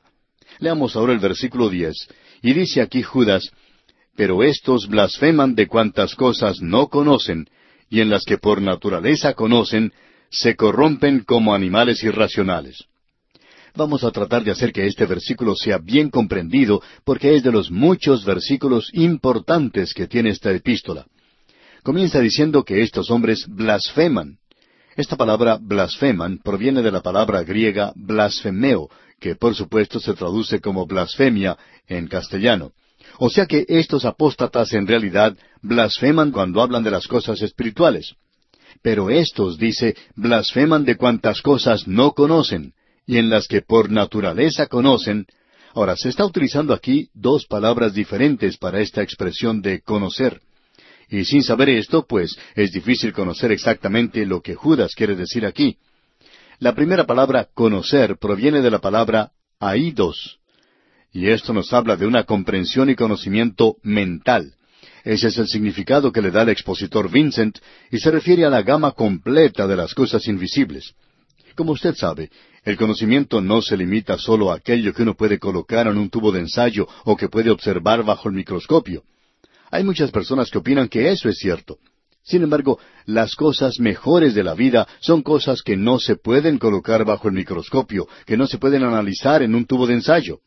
Leamos ahora el versículo diez, y dice aquí Judas, pero estos blasfeman de cuantas cosas no conocen, y en las que por naturaleza conocen, se corrompen como animales irracionales. Vamos a tratar de hacer que este versículo sea bien comprendido porque es de los muchos versículos importantes que tiene esta epístola. Comienza diciendo que estos hombres blasfeman. Esta palabra blasfeman proviene de la palabra griega blasfemeo, que por supuesto se traduce como blasfemia en castellano. O sea que estos apóstatas en realidad blasfeman cuando hablan de las cosas espirituales. Pero estos, dice, blasfeman de cuantas cosas no conocen y en las que por naturaleza conocen. Ahora, se está utilizando aquí dos palabras diferentes para esta expresión de conocer. Y sin saber esto, pues es difícil conocer exactamente lo que Judas quiere decir aquí. La primera palabra conocer proviene de la palabra aidos. Y esto nos habla de una comprensión y conocimiento mental. Ese es el significado que le da el expositor Vincent y se refiere a la gama completa de las cosas invisibles. Como usted sabe, el conocimiento no se limita solo a aquello que uno puede colocar en un tubo de ensayo o que puede observar bajo el microscopio. Hay muchas personas que opinan que eso es cierto. Sin embargo, las cosas mejores de la vida son cosas que no se pueden colocar bajo el microscopio, que no se pueden analizar en un tubo de ensayo.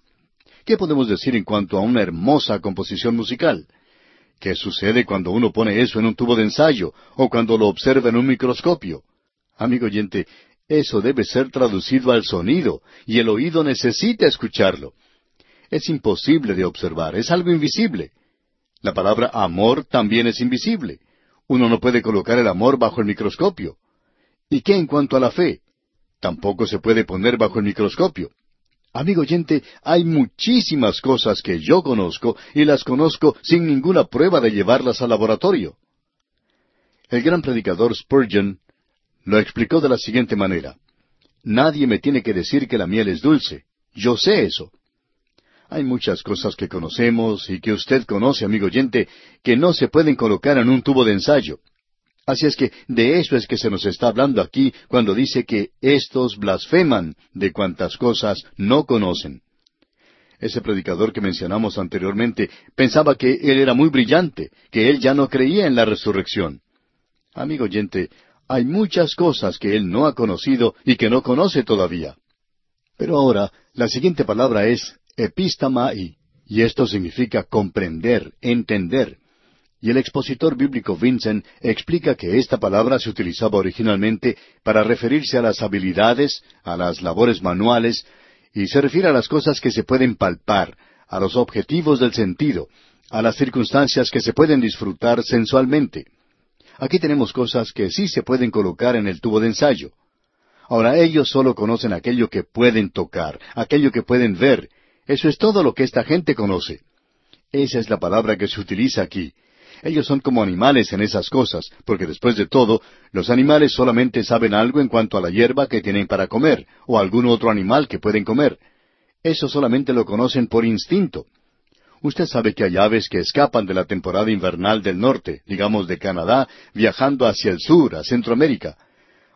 ¿Qué podemos decir en cuanto a una hermosa composición musical? ¿Qué sucede cuando uno pone eso en un tubo de ensayo o cuando lo observa en un microscopio? Amigo oyente, eso debe ser traducido al sonido, y el oído necesita escucharlo. Es imposible de observar, es algo invisible. La palabra amor también es invisible. Uno no puede colocar el amor bajo el microscopio. ¿Y qué en cuanto a la fe? Tampoco se puede poner bajo el microscopio. Amigo oyente, hay muchísimas cosas que yo conozco y las conozco sin ninguna prueba de llevarlas al laboratorio. El gran predicador Spurgeon lo explicó de la siguiente manera. Nadie me tiene que decir que la miel es dulce. Yo sé eso. Hay muchas cosas que conocemos y que usted conoce, amigo oyente, que no se pueden colocar en un tubo de ensayo. Así es que de eso es que se nos está hablando aquí cuando dice que estos blasfeman de cuantas cosas no conocen. Ese predicador que mencionamos anteriormente pensaba que él era muy brillante, que él ya no creía en la resurrección. Amigo oyente, Hay muchas cosas que él no ha conocido y que no conoce todavía. Pero ahora, la siguiente palabra es epistamai, y esto significa comprender, entender. Y el expositor bíblico Vincent explica que esta palabra se utilizaba originalmente para referirse a las habilidades, a las labores manuales, y se refiere a las cosas que se pueden palpar, a los objetivos del sentido, a las circunstancias que se pueden disfrutar sensualmente. Aquí tenemos cosas que sí se pueden colocar en el tubo de ensayo. Ahora ellos solo conocen aquello que pueden tocar, aquello que pueden ver. Eso es todo lo que esta gente conoce. Esa es la palabra que se utiliza aquí. Ellos son como animales en esas cosas, porque después de todo, los animales solamente saben algo en cuanto a la hierba que tienen para comer, o algún otro animal que pueden comer. Eso solamente lo conocen por instinto. Usted sabe que hay aves que escapan de la temporada invernal del norte, digamos de Canadá, viajando hacia el sur, a Centroamérica.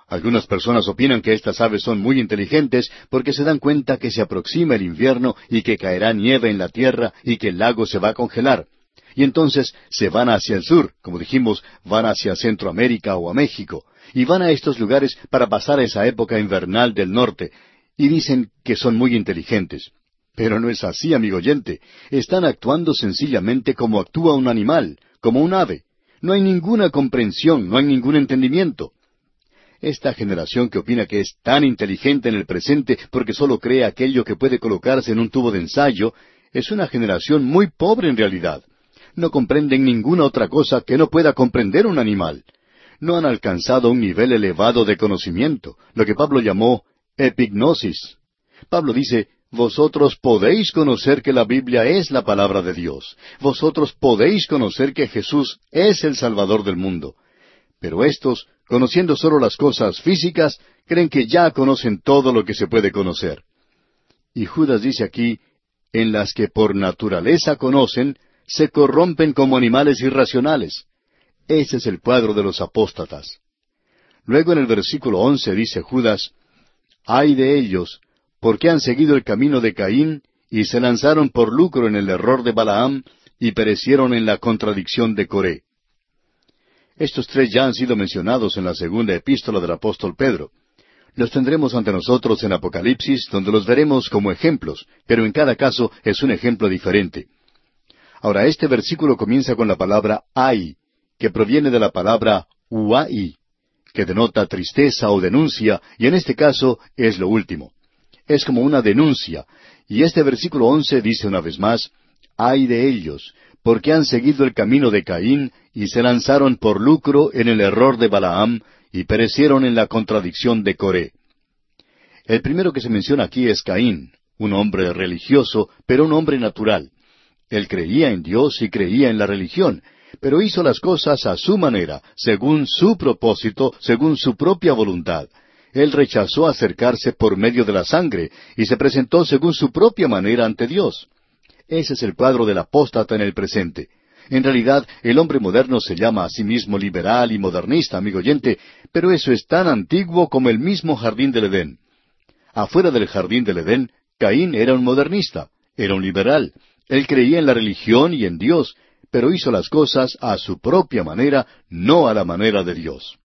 Algunas personas opinan que estas aves son muy inteligentes porque se dan cuenta que se aproxima el invierno y que caerá nieve en la tierra y que el lago se va a congelar. Y entonces se van hacia el sur, como dijimos, van hacia Centroamérica o a México, y van a estos lugares para pasar esa época invernal del norte, y dicen que son muy inteligentes. Pero no es así, amigo oyente. Están actuando sencillamente como actúa un animal, como un ave. No hay ninguna comprensión, no hay ningún entendimiento. Esta generación que opina que es tan inteligente en el presente porque solo cree aquello que puede colocarse en un tubo de ensayo, es una generación muy pobre en realidad. No comprenden ninguna otra cosa que no pueda comprender un animal. No han alcanzado un nivel elevado de conocimiento, lo que Pablo llamó epignosis. Pablo dice, vosotros podéis conocer que la Biblia es la palabra de Dios. Vosotros podéis conocer que Jesús es el Salvador del mundo. Pero estos, conociendo solo las cosas físicas, creen que ya conocen todo lo que se puede conocer. Y Judas dice aquí, en las que por naturaleza conocen, se corrompen como animales irracionales. Ese es el cuadro de los apóstatas. Luego en el versículo once dice Judas, Ay de ellos, porque han seguido el camino de Caín y se lanzaron por lucro en el error de Balaam y perecieron en la contradicción de Coré. Estos tres ya han sido mencionados en la segunda epístola del apóstol Pedro. Los tendremos ante nosotros en Apocalipsis, donde los veremos como ejemplos, pero en cada caso es un ejemplo diferente. Ahora, este versículo comienza con la palabra ay, que proviene de la palabra uai, que denota tristeza o denuncia, y en este caso es lo último es como una denuncia. Y este versículo once dice una vez más, ay de ellos, porque han seguido el camino de Caín y se lanzaron por lucro en el error de Balaam y perecieron en la contradicción de Coré. El primero que se menciona aquí es Caín, un hombre religioso, pero un hombre natural. Él creía en Dios y creía en la religión, pero hizo las cosas a su manera, según su propósito, según su propia voluntad. Él rechazó acercarse por medio de la sangre y se presentó según su propia manera ante Dios. Ese es el cuadro del apóstata en el presente. En realidad, el hombre moderno se llama a sí mismo liberal y modernista, amigo oyente, pero eso es tan antiguo como el mismo jardín del Edén. Afuera del jardín del Edén, Caín era un modernista, era un liberal. Él creía en la religión y en Dios, pero hizo las cosas a su propia manera, no a la manera de Dios.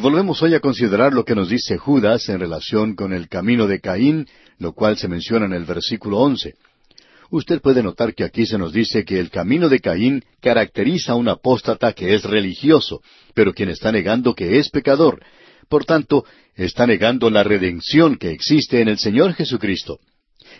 Volvemos hoy a considerar lo que nos dice Judas en relación con el camino de Caín, lo cual se menciona en el versículo once. Usted puede notar que aquí se nos dice que el camino de Caín caracteriza a un apóstata que es religioso, pero quien está negando que es pecador. Por tanto, está negando la redención que existe en el Señor Jesucristo.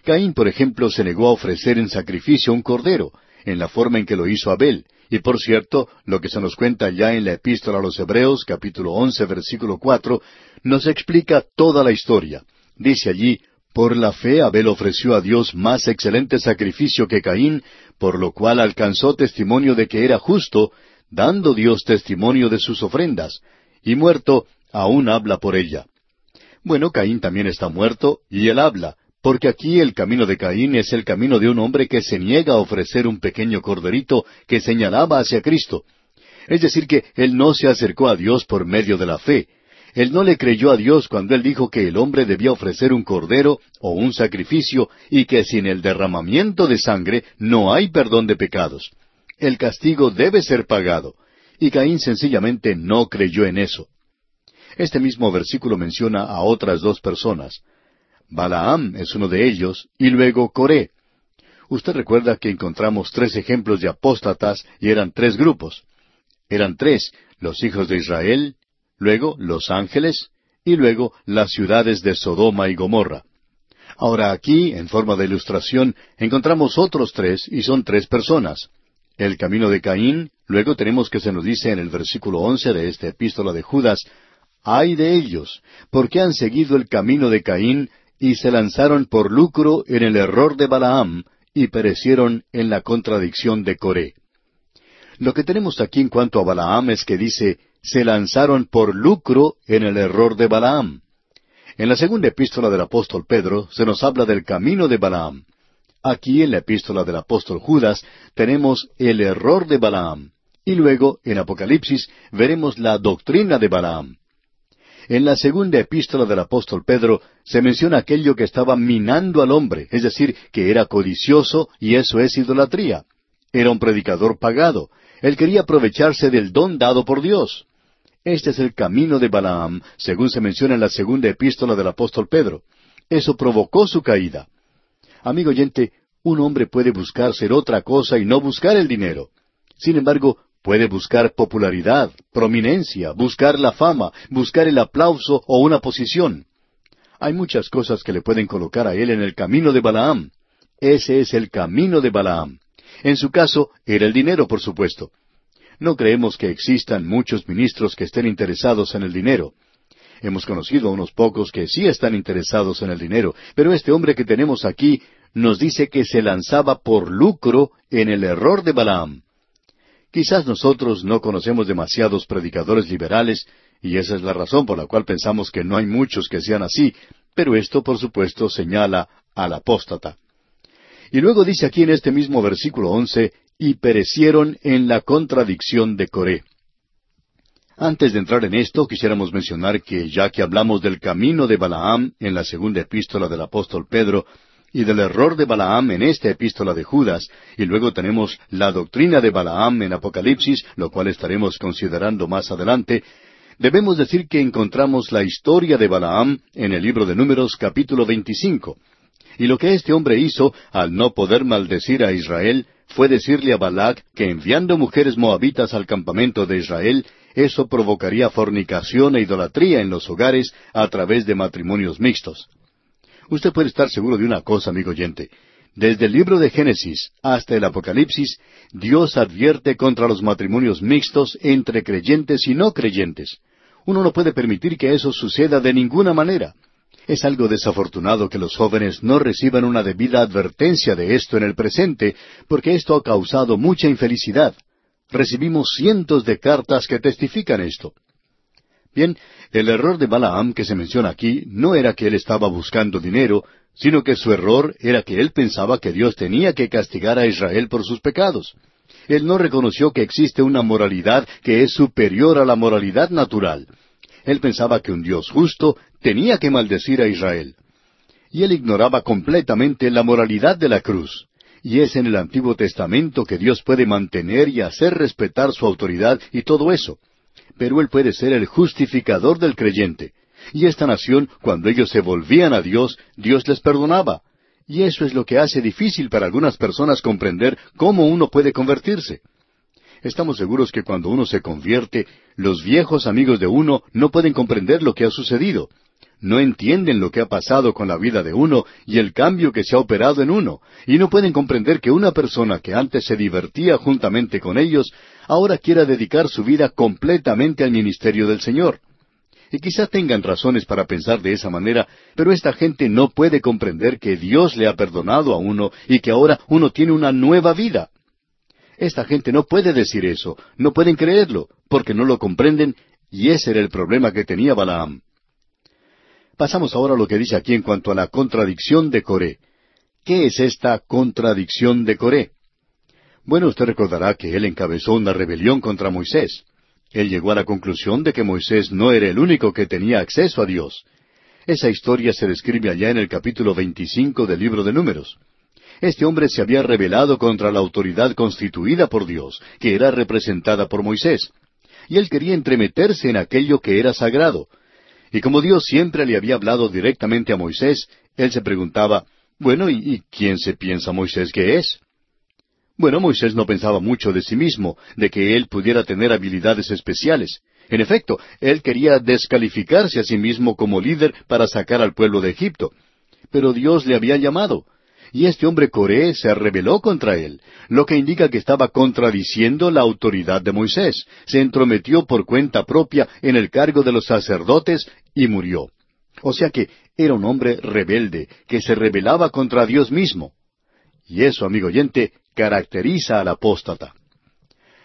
Caín, por ejemplo, se negó a ofrecer en sacrificio un cordero, en la forma en que lo hizo Abel, y por cierto, lo que se nos cuenta ya en la epístola a los Hebreos, capítulo once, versículo cuatro, nos explica toda la historia. Dice allí, por la fe Abel ofreció a Dios más excelente sacrificio que Caín, por lo cual alcanzó testimonio de que era justo, dando Dios testimonio de sus ofrendas, y muerto, aún habla por ella. Bueno, Caín también está muerto, y él habla, porque aquí el camino de Caín es el camino de un hombre que se niega a ofrecer un pequeño corderito que señalaba hacia Cristo. Es decir, que él no se acercó a Dios por medio de la fe. Él no le creyó a Dios cuando él dijo que el hombre debía ofrecer un cordero o un sacrificio y que sin el derramamiento de sangre no hay perdón de pecados. El castigo debe ser pagado. Y Caín sencillamente no creyó en eso. Este mismo versículo menciona a otras dos personas. Balaam es uno de ellos, y luego Coré. Usted recuerda que encontramos tres ejemplos de apóstatas y eran tres grupos. Eran tres, los hijos de Israel, luego los ángeles, y luego las ciudades de Sodoma y Gomorra. Ahora aquí, en forma de ilustración, encontramos otros tres y son tres personas. El camino de Caín, luego tenemos que se nos dice en el versículo once de esta epístola de Judas, Ay de ellos, porque han seguido el camino de Caín y se lanzaron por lucro en el error de Balaam y perecieron en la contradicción de Coré. Lo que tenemos aquí en cuanto a Balaam es que dice, se lanzaron por lucro en el error de Balaam. En la segunda epístola del apóstol Pedro se nos habla del camino de Balaam. Aquí en la epístola del apóstol Judas tenemos el error de Balaam. Y luego, en Apocalipsis, veremos la doctrina de Balaam. En la segunda epístola del apóstol Pedro se menciona aquello que estaba minando al hombre, es decir, que era codicioso y eso es idolatría. Era un predicador pagado. Él quería aprovecharse del don dado por Dios. Este es el camino de Balaam, según se menciona en la segunda epístola del apóstol Pedro. Eso provocó su caída. Amigo oyente, un hombre puede buscar ser otra cosa y no buscar el dinero. Sin embargo, puede buscar popularidad, prominencia, buscar la fama, buscar el aplauso o una posición. Hay muchas cosas que le pueden colocar a él en el camino de Balaam. Ese es el camino de Balaam. En su caso, era el dinero, por supuesto. No creemos que existan muchos ministros que estén interesados en el dinero. Hemos conocido a unos pocos que sí están interesados en el dinero, pero este hombre que tenemos aquí nos dice que se lanzaba por lucro en el error de Balaam. Quizás nosotros no conocemos demasiados predicadores liberales, y esa es la razón por la cual pensamos que no hay muchos que sean así, pero esto, por supuesto, señala al apóstata. Y luego dice aquí en este mismo versículo once, y perecieron en la contradicción de Coré. Antes de entrar en esto, quisiéramos mencionar que ya que hablamos del camino de Balaam en la segunda epístola del apóstol Pedro, y del error de Balaam en esta epístola de Judas, y luego tenemos la doctrina de Balaam en Apocalipsis, lo cual estaremos considerando más adelante, debemos decir que encontramos la historia de Balaam en el libro de Números capítulo 25. Y lo que este hombre hizo al no poder maldecir a Israel fue decirle a Balac que enviando mujeres moabitas al campamento de Israel, eso provocaría fornicación e idolatría en los hogares a través de matrimonios mixtos. Usted puede estar seguro de una cosa, amigo oyente. Desde el libro de Génesis hasta el Apocalipsis, Dios advierte contra los matrimonios mixtos entre creyentes y no creyentes. Uno no puede permitir que eso suceda de ninguna manera. Es algo desafortunado que los jóvenes no reciban una debida advertencia de esto en el presente, porque esto ha causado mucha infelicidad. Recibimos cientos de cartas que testifican esto. Bien, el error de Balaam que se menciona aquí no era que él estaba buscando dinero, sino que su error era que él pensaba que Dios tenía que castigar a Israel por sus pecados. Él no reconoció que existe una moralidad que es superior a la moralidad natural. Él pensaba que un Dios justo tenía que maldecir a Israel. Y él ignoraba completamente la moralidad de la cruz. Y es en el Antiguo Testamento que Dios puede mantener y hacer respetar su autoridad y todo eso. Pero Él puede ser el justificador del creyente. Y esta nación, cuando ellos se volvían a Dios, Dios les perdonaba. Y eso es lo que hace difícil para algunas personas comprender cómo uno puede convertirse. Estamos seguros que cuando uno se convierte, los viejos amigos de uno no pueden comprender lo que ha sucedido. No entienden lo que ha pasado con la vida de uno y el cambio que se ha operado en uno, y no pueden comprender que una persona que antes se divertía juntamente con ellos, ahora quiera dedicar su vida completamente al ministerio del Señor. Y quizá tengan razones para pensar de esa manera, pero esta gente no puede comprender que Dios le ha perdonado a uno y que ahora uno tiene una nueva vida. Esta gente no puede decir eso, no pueden creerlo, porque no lo comprenden, y ese era el problema que tenía Balaam. Pasamos ahora a lo que dice aquí en cuanto a la contradicción de Coré. ¿Qué es esta contradicción de Coré? Bueno, usted recordará que él encabezó una rebelión contra Moisés. Él llegó a la conclusión de que Moisés no era el único que tenía acceso a Dios. Esa historia se describe allá en el capítulo 25 del libro de Números. Este hombre se había rebelado contra la autoridad constituida por Dios, que era representada por Moisés. Y él quería entremeterse en aquello que era sagrado. Y como Dios siempre le había hablado directamente a Moisés, él se preguntaba, bueno, ¿y, quién se piensa Moisés que es? Bueno, Moisés no pensaba mucho de sí mismo, de que él pudiera tener habilidades especiales. En efecto, él quería descalificarse a sí mismo como líder para sacar al pueblo de Egipto. Pero Dios le había llamado. Y este hombre Coré se rebeló contra él, lo que indica que estaba contradiciendo la autoridad de Moisés. Se entrometió por cuenta propia en el cargo de los sacerdotes y murió. O sea que era un hombre rebelde, que se rebelaba contra Dios mismo. Y eso, amigo oyente, caracteriza al apóstata.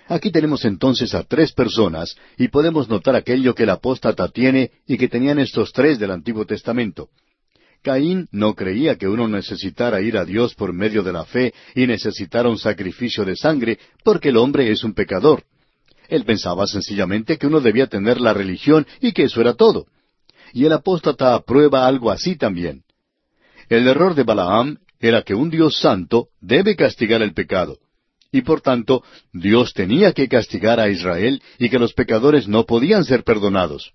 Aquí tenemos entonces a tres personas y podemos notar aquello que el apóstata tiene y que tenían estos tres del Antiguo Testamento. Caín no creía que uno necesitara ir a Dios por medio de la fe y necesitara un sacrificio de sangre porque el hombre es un pecador. Él pensaba sencillamente que uno debía tener la religión y que eso era todo. Y el apóstata aprueba algo así también. El error de Balaam era que un Dios santo debe castigar el pecado. Y por tanto, Dios tenía que castigar a Israel y que los pecadores no podían ser perdonados.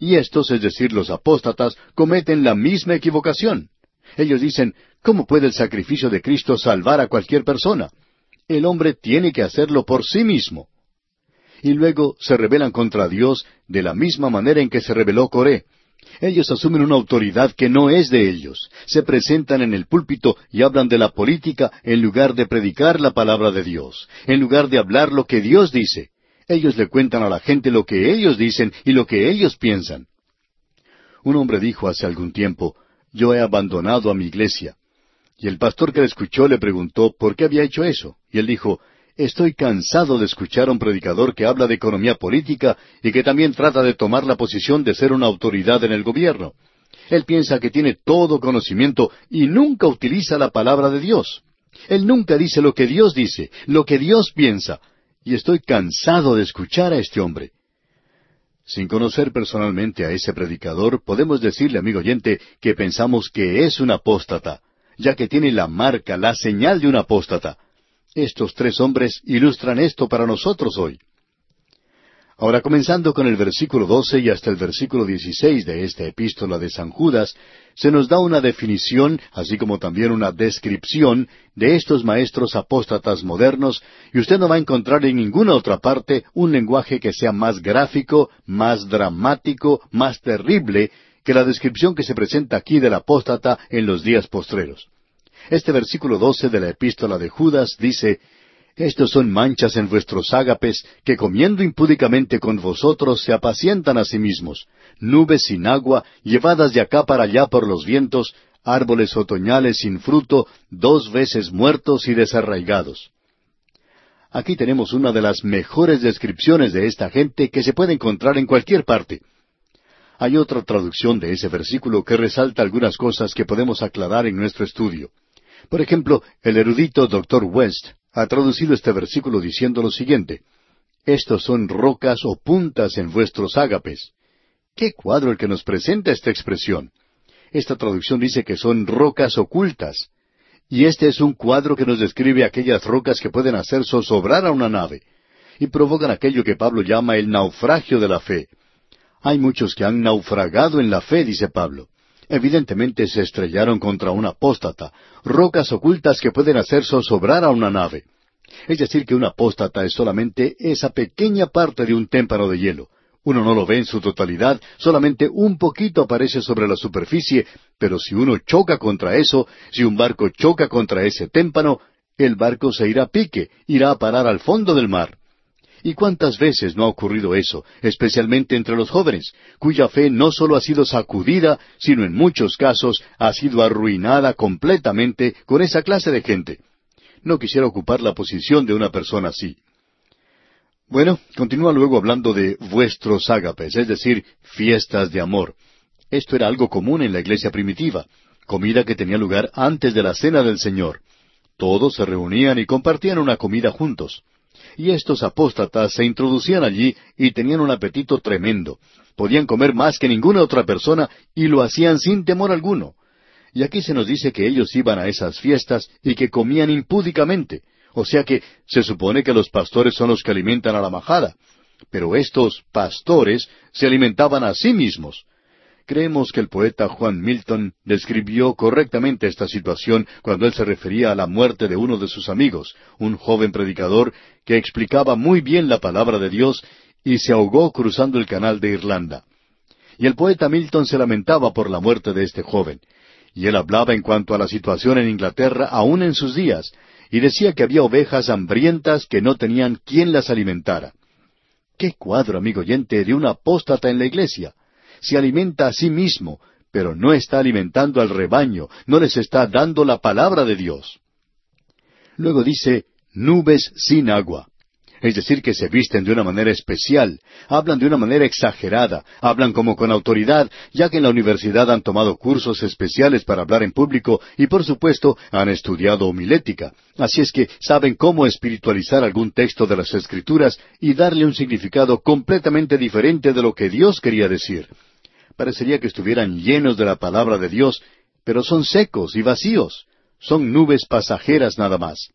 Y estos, es decir, los apóstatas, cometen la misma equivocación. Ellos dicen, ¿cómo puede el sacrificio de Cristo salvar a cualquier persona? El hombre tiene que hacerlo por sí mismo. Y luego se rebelan contra Dios de la misma manera en que se rebeló Coré. Ellos asumen una autoridad que no es de ellos. Se presentan en el púlpito y hablan de la política en lugar de predicar la palabra de Dios, en lugar de hablar lo que Dios dice. Ellos le cuentan a la gente lo que ellos dicen y lo que ellos piensan. Un hombre dijo hace algún tiempo, yo he abandonado a mi iglesia. Y el pastor que le escuchó le preguntó por qué había hecho eso. Y él dijo, estoy cansado de escuchar a un predicador que habla de economía política y que también trata de tomar la posición de ser una autoridad en el gobierno. Él piensa que tiene todo conocimiento y nunca utiliza la palabra de Dios. Él nunca dice lo que Dios dice, lo que Dios piensa, y estoy cansado de escuchar a este hombre. Sin conocer personalmente a ese predicador, podemos decirle, amigo oyente, que pensamos que es un apóstata, ya que tiene la marca, la señal de un apóstata. Estos tres hombres ilustran esto para nosotros hoy. Ahora, comenzando con el versículo 12 y hasta el versículo 16 de esta epístola de San Judas, se nos da una definición, así como también una descripción de estos maestros apóstatas modernos, y usted no va a encontrar en ninguna otra parte un lenguaje que sea más gráfico, más dramático, más terrible que la descripción que se presenta aquí del apóstata en los días postreros. Este versículo 12 de la epístola de Judas dice, estos son manchas en vuestros ágapes, que comiendo impúdicamente con vosotros se apacientan a sí mismos, nubes sin agua, llevadas de acá para allá por los vientos, árboles otoñales sin fruto, dos veces muertos y desarraigados. Aquí tenemos una de las mejores descripciones de esta gente que se puede encontrar en cualquier parte. Hay otra traducción de ese versículo que resalta algunas cosas que podemos aclarar en nuestro estudio. Por ejemplo, el erudito Dr. West ha traducido este versículo diciendo lo siguiente, Estos son rocas o puntas en vuestros ágapes. ¿Qué cuadro el que nos presenta esta expresión? Esta traducción dice que son rocas ocultas. Y este es un cuadro que nos describe aquellas rocas que pueden hacer zozobrar a una nave y provocan aquello que Pablo llama el naufragio de la fe. Hay muchos que han naufragado en la fe, dice Pablo. Evidentemente se estrellaron contra un apóstata, rocas ocultas que pueden hacer zozobrar a una nave. Es decir, que un apóstata es solamente esa pequeña parte de un témpano de hielo. Uno no lo ve en su totalidad, solamente un poquito aparece sobre la superficie, pero si uno choca contra eso, si un barco choca contra ese témpano, el barco se irá a pique, irá a parar al fondo del mar. ¿Y cuántas veces no ha ocurrido eso, especialmente entre los jóvenes, cuya fe no solo ha sido sacudida, sino en muchos casos ha sido arruinada completamente con esa clase de gente? No quisiera ocupar la posición de una persona así. Bueno, continúa luego hablando de vuestros ágapes, es decir, fiestas de amor. Esto era algo común en la iglesia primitiva, comida que tenía lugar antes de la cena del Señor. Todos se reunían y compartían una comida juntos. Y estos apóstatas se introducían allí y tenían un apetito tremendo. Podían comer más que ninguna otra persona y lo hacían sin temor alguno. Y aquí se nos dice que ellos iban a esas fiestas y que comían impúdicamente. O sea que se supone que los pastores son los que alimentan a la majada. Pero estos pastores se alimentaban a sí mismos. Creemos que el poeta Juan Milton describió correctamente esta situación cuando él se refería a la muerte de uno de sus amigos, un joven predicador que explicaba muy bien la palabra de Dios y se ahogó cruzando el canal de Irlanda. Y el poeta Milton se lamentaba por la muerte de este joven. Y él hablaba en cuanto a la situación en Inglaterra aún en sus días, y decía que había ovejas hambrientas que no tenían quien las alimentara. Qué cuadro, amigo oyente, de un apóstata en la iglesia se alimenta a sí mismo, pero no está alimentando al rebaño, no les está dando la palabra de Dios. Luego dice, nubes sin agua. Es decir, que se visten de una manera especial, hablan de una manera exagerada, hablan como con autoridad, ya que en la universidad han tomado cursos especiales para hablar en público y por supuesto han estudiado homilética. Así es que saben cómo espiritualizar algún texto de las Escrituras y darle un significado completamente diferente de lo que Dios quería decir parecería que estuvieran llenos de la palabra de Dios, pero son secos y vacíos. Son nubes pasajeras nada más.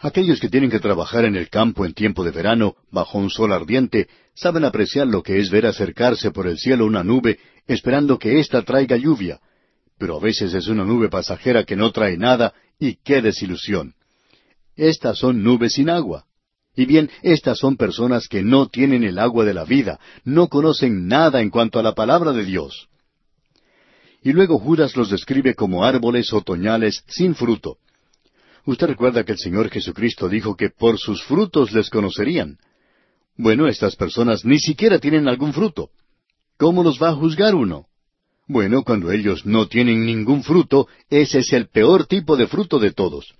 Aquellos que tienen que trabajar en el campo en tiempo de verano, bajo un sol ardiente, saben apreciar lo que es ver acercarse por el cielo una nube, esperando que ésta traiga lluvia. Pero a veces es una nube pasajera que no trae nada, y qué desilusión. Estas son nubes sin agua. Y bien, estas son personas que no tienen el agua de la vida, no conocen nada en cuanto a la palabra de Dios. Y luego Judas los describe como árboles otoñales sin fruto. Usted recuerda que el Señor Jesucristo dijo que por sus frutos les conocerían. Bueno, estas personas ni siquiera tienen algún fruto. ¿Cómo los va a juzgar uno? Bueno, cuando ellos no tienen ningún fruto, ese es el peor tipo de fruto de todos.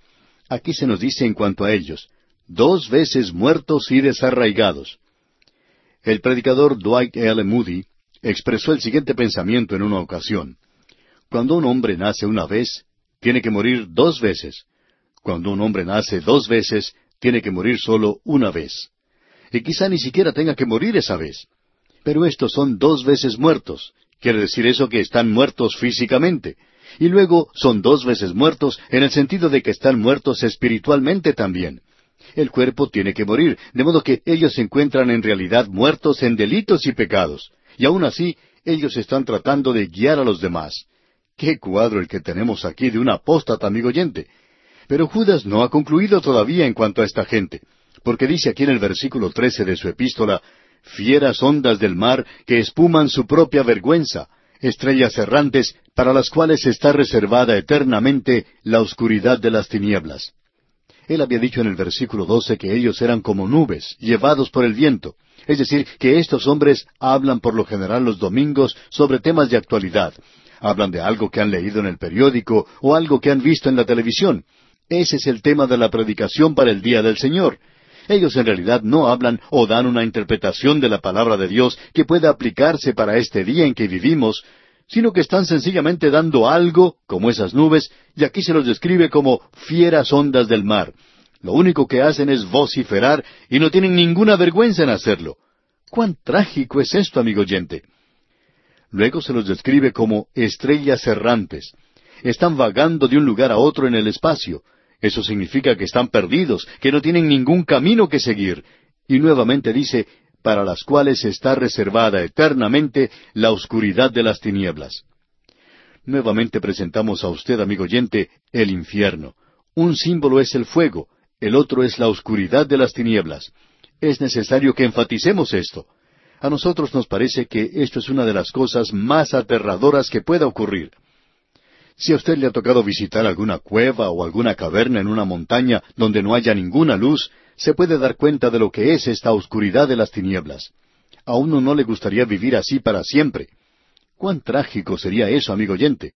Aquí se nos dice en cuanto a ellos, dos veces muertos y desarraigados. El predicador Dwight L. Moody expresó el siguiente pensamiento en una ocasión. Cuando un hombre nace una vez, tiene que morir dos veces. Cuando un hombre nace dos veces, tiene que morir solo una vez. Y quizá ni siquiera tenga que morir esa vez. Pero estos son dos veces muertos. Quiere decir eso que están muertos físicamente. Y luego son dos veces muertos en el sentido de que están muertos espiritualmente también. El cuerpo tiene que morir, de modo que ellos se encuentran en realidad muertos en delitos y pecados. Y aún así, ellos están tratando de guiar a los demás. Qué cuadro el que tenemos aquí de un apóstata, amigo oyente. Pero Judas no ha concluido todavía en cuanto a esta gente, porque dice aquí en el versículo trece de su epístola, fieras ondas del mar que espuman su propia vergüenza, estrellas errantes para las cuales está reservada eternamente la oscuridad de las tinieblas. Él había dicho en el versículo doce que ellos eran como nubes, llevados por el viento. Es decir, que estos hombres hablan por lo general los domingos sobre temas de actualidad. Hablan de algo que han leído en el periódico o algo que han visto en la televisión. Ese es el tema de la predicación para el día del Señor. Ellos en realidad no hablan o dan una interpretación de la palabra de Dios que pueda aplicarse para este día en que vivimos, sino que están sencillamente dando algo, como esas nubes, y aquí se los describe como fieras ondas del mar. Lo único que hacen es vociferar y no tienen ninguna vergüenza en hacerlo. ¿Cuán trágico es esto, amigo oyente? Luego se los describe como estrellas errantes. Están vagando de un lugar a otro en el espacio. Eso significa que están perdidos, que no tienen ningún camino que seguir. Y nuevamente dice, para las cuales está reservada eternamente la oscuridad de las tinieblas. Nuevamente presentamos a usted, amigo oyente, el infierno. Un símbolo es el fuego, el otro es la oscuridad de las tinieblas. Es necesario que enfaticemos esto. A nosotros nos parece que esto es una de las cosas más aterradoras que pueda ocurrir. Si a usted le ha tocado visitar alguna cueva o alguna caverna en una montaña donde no haya ninguna luz, se puede dar cuenta de lo que es esta oscuridad de las tinieblas. A uno no le gustaría vivir así para siempre. Cuán trágico sería eso, amigo oyente.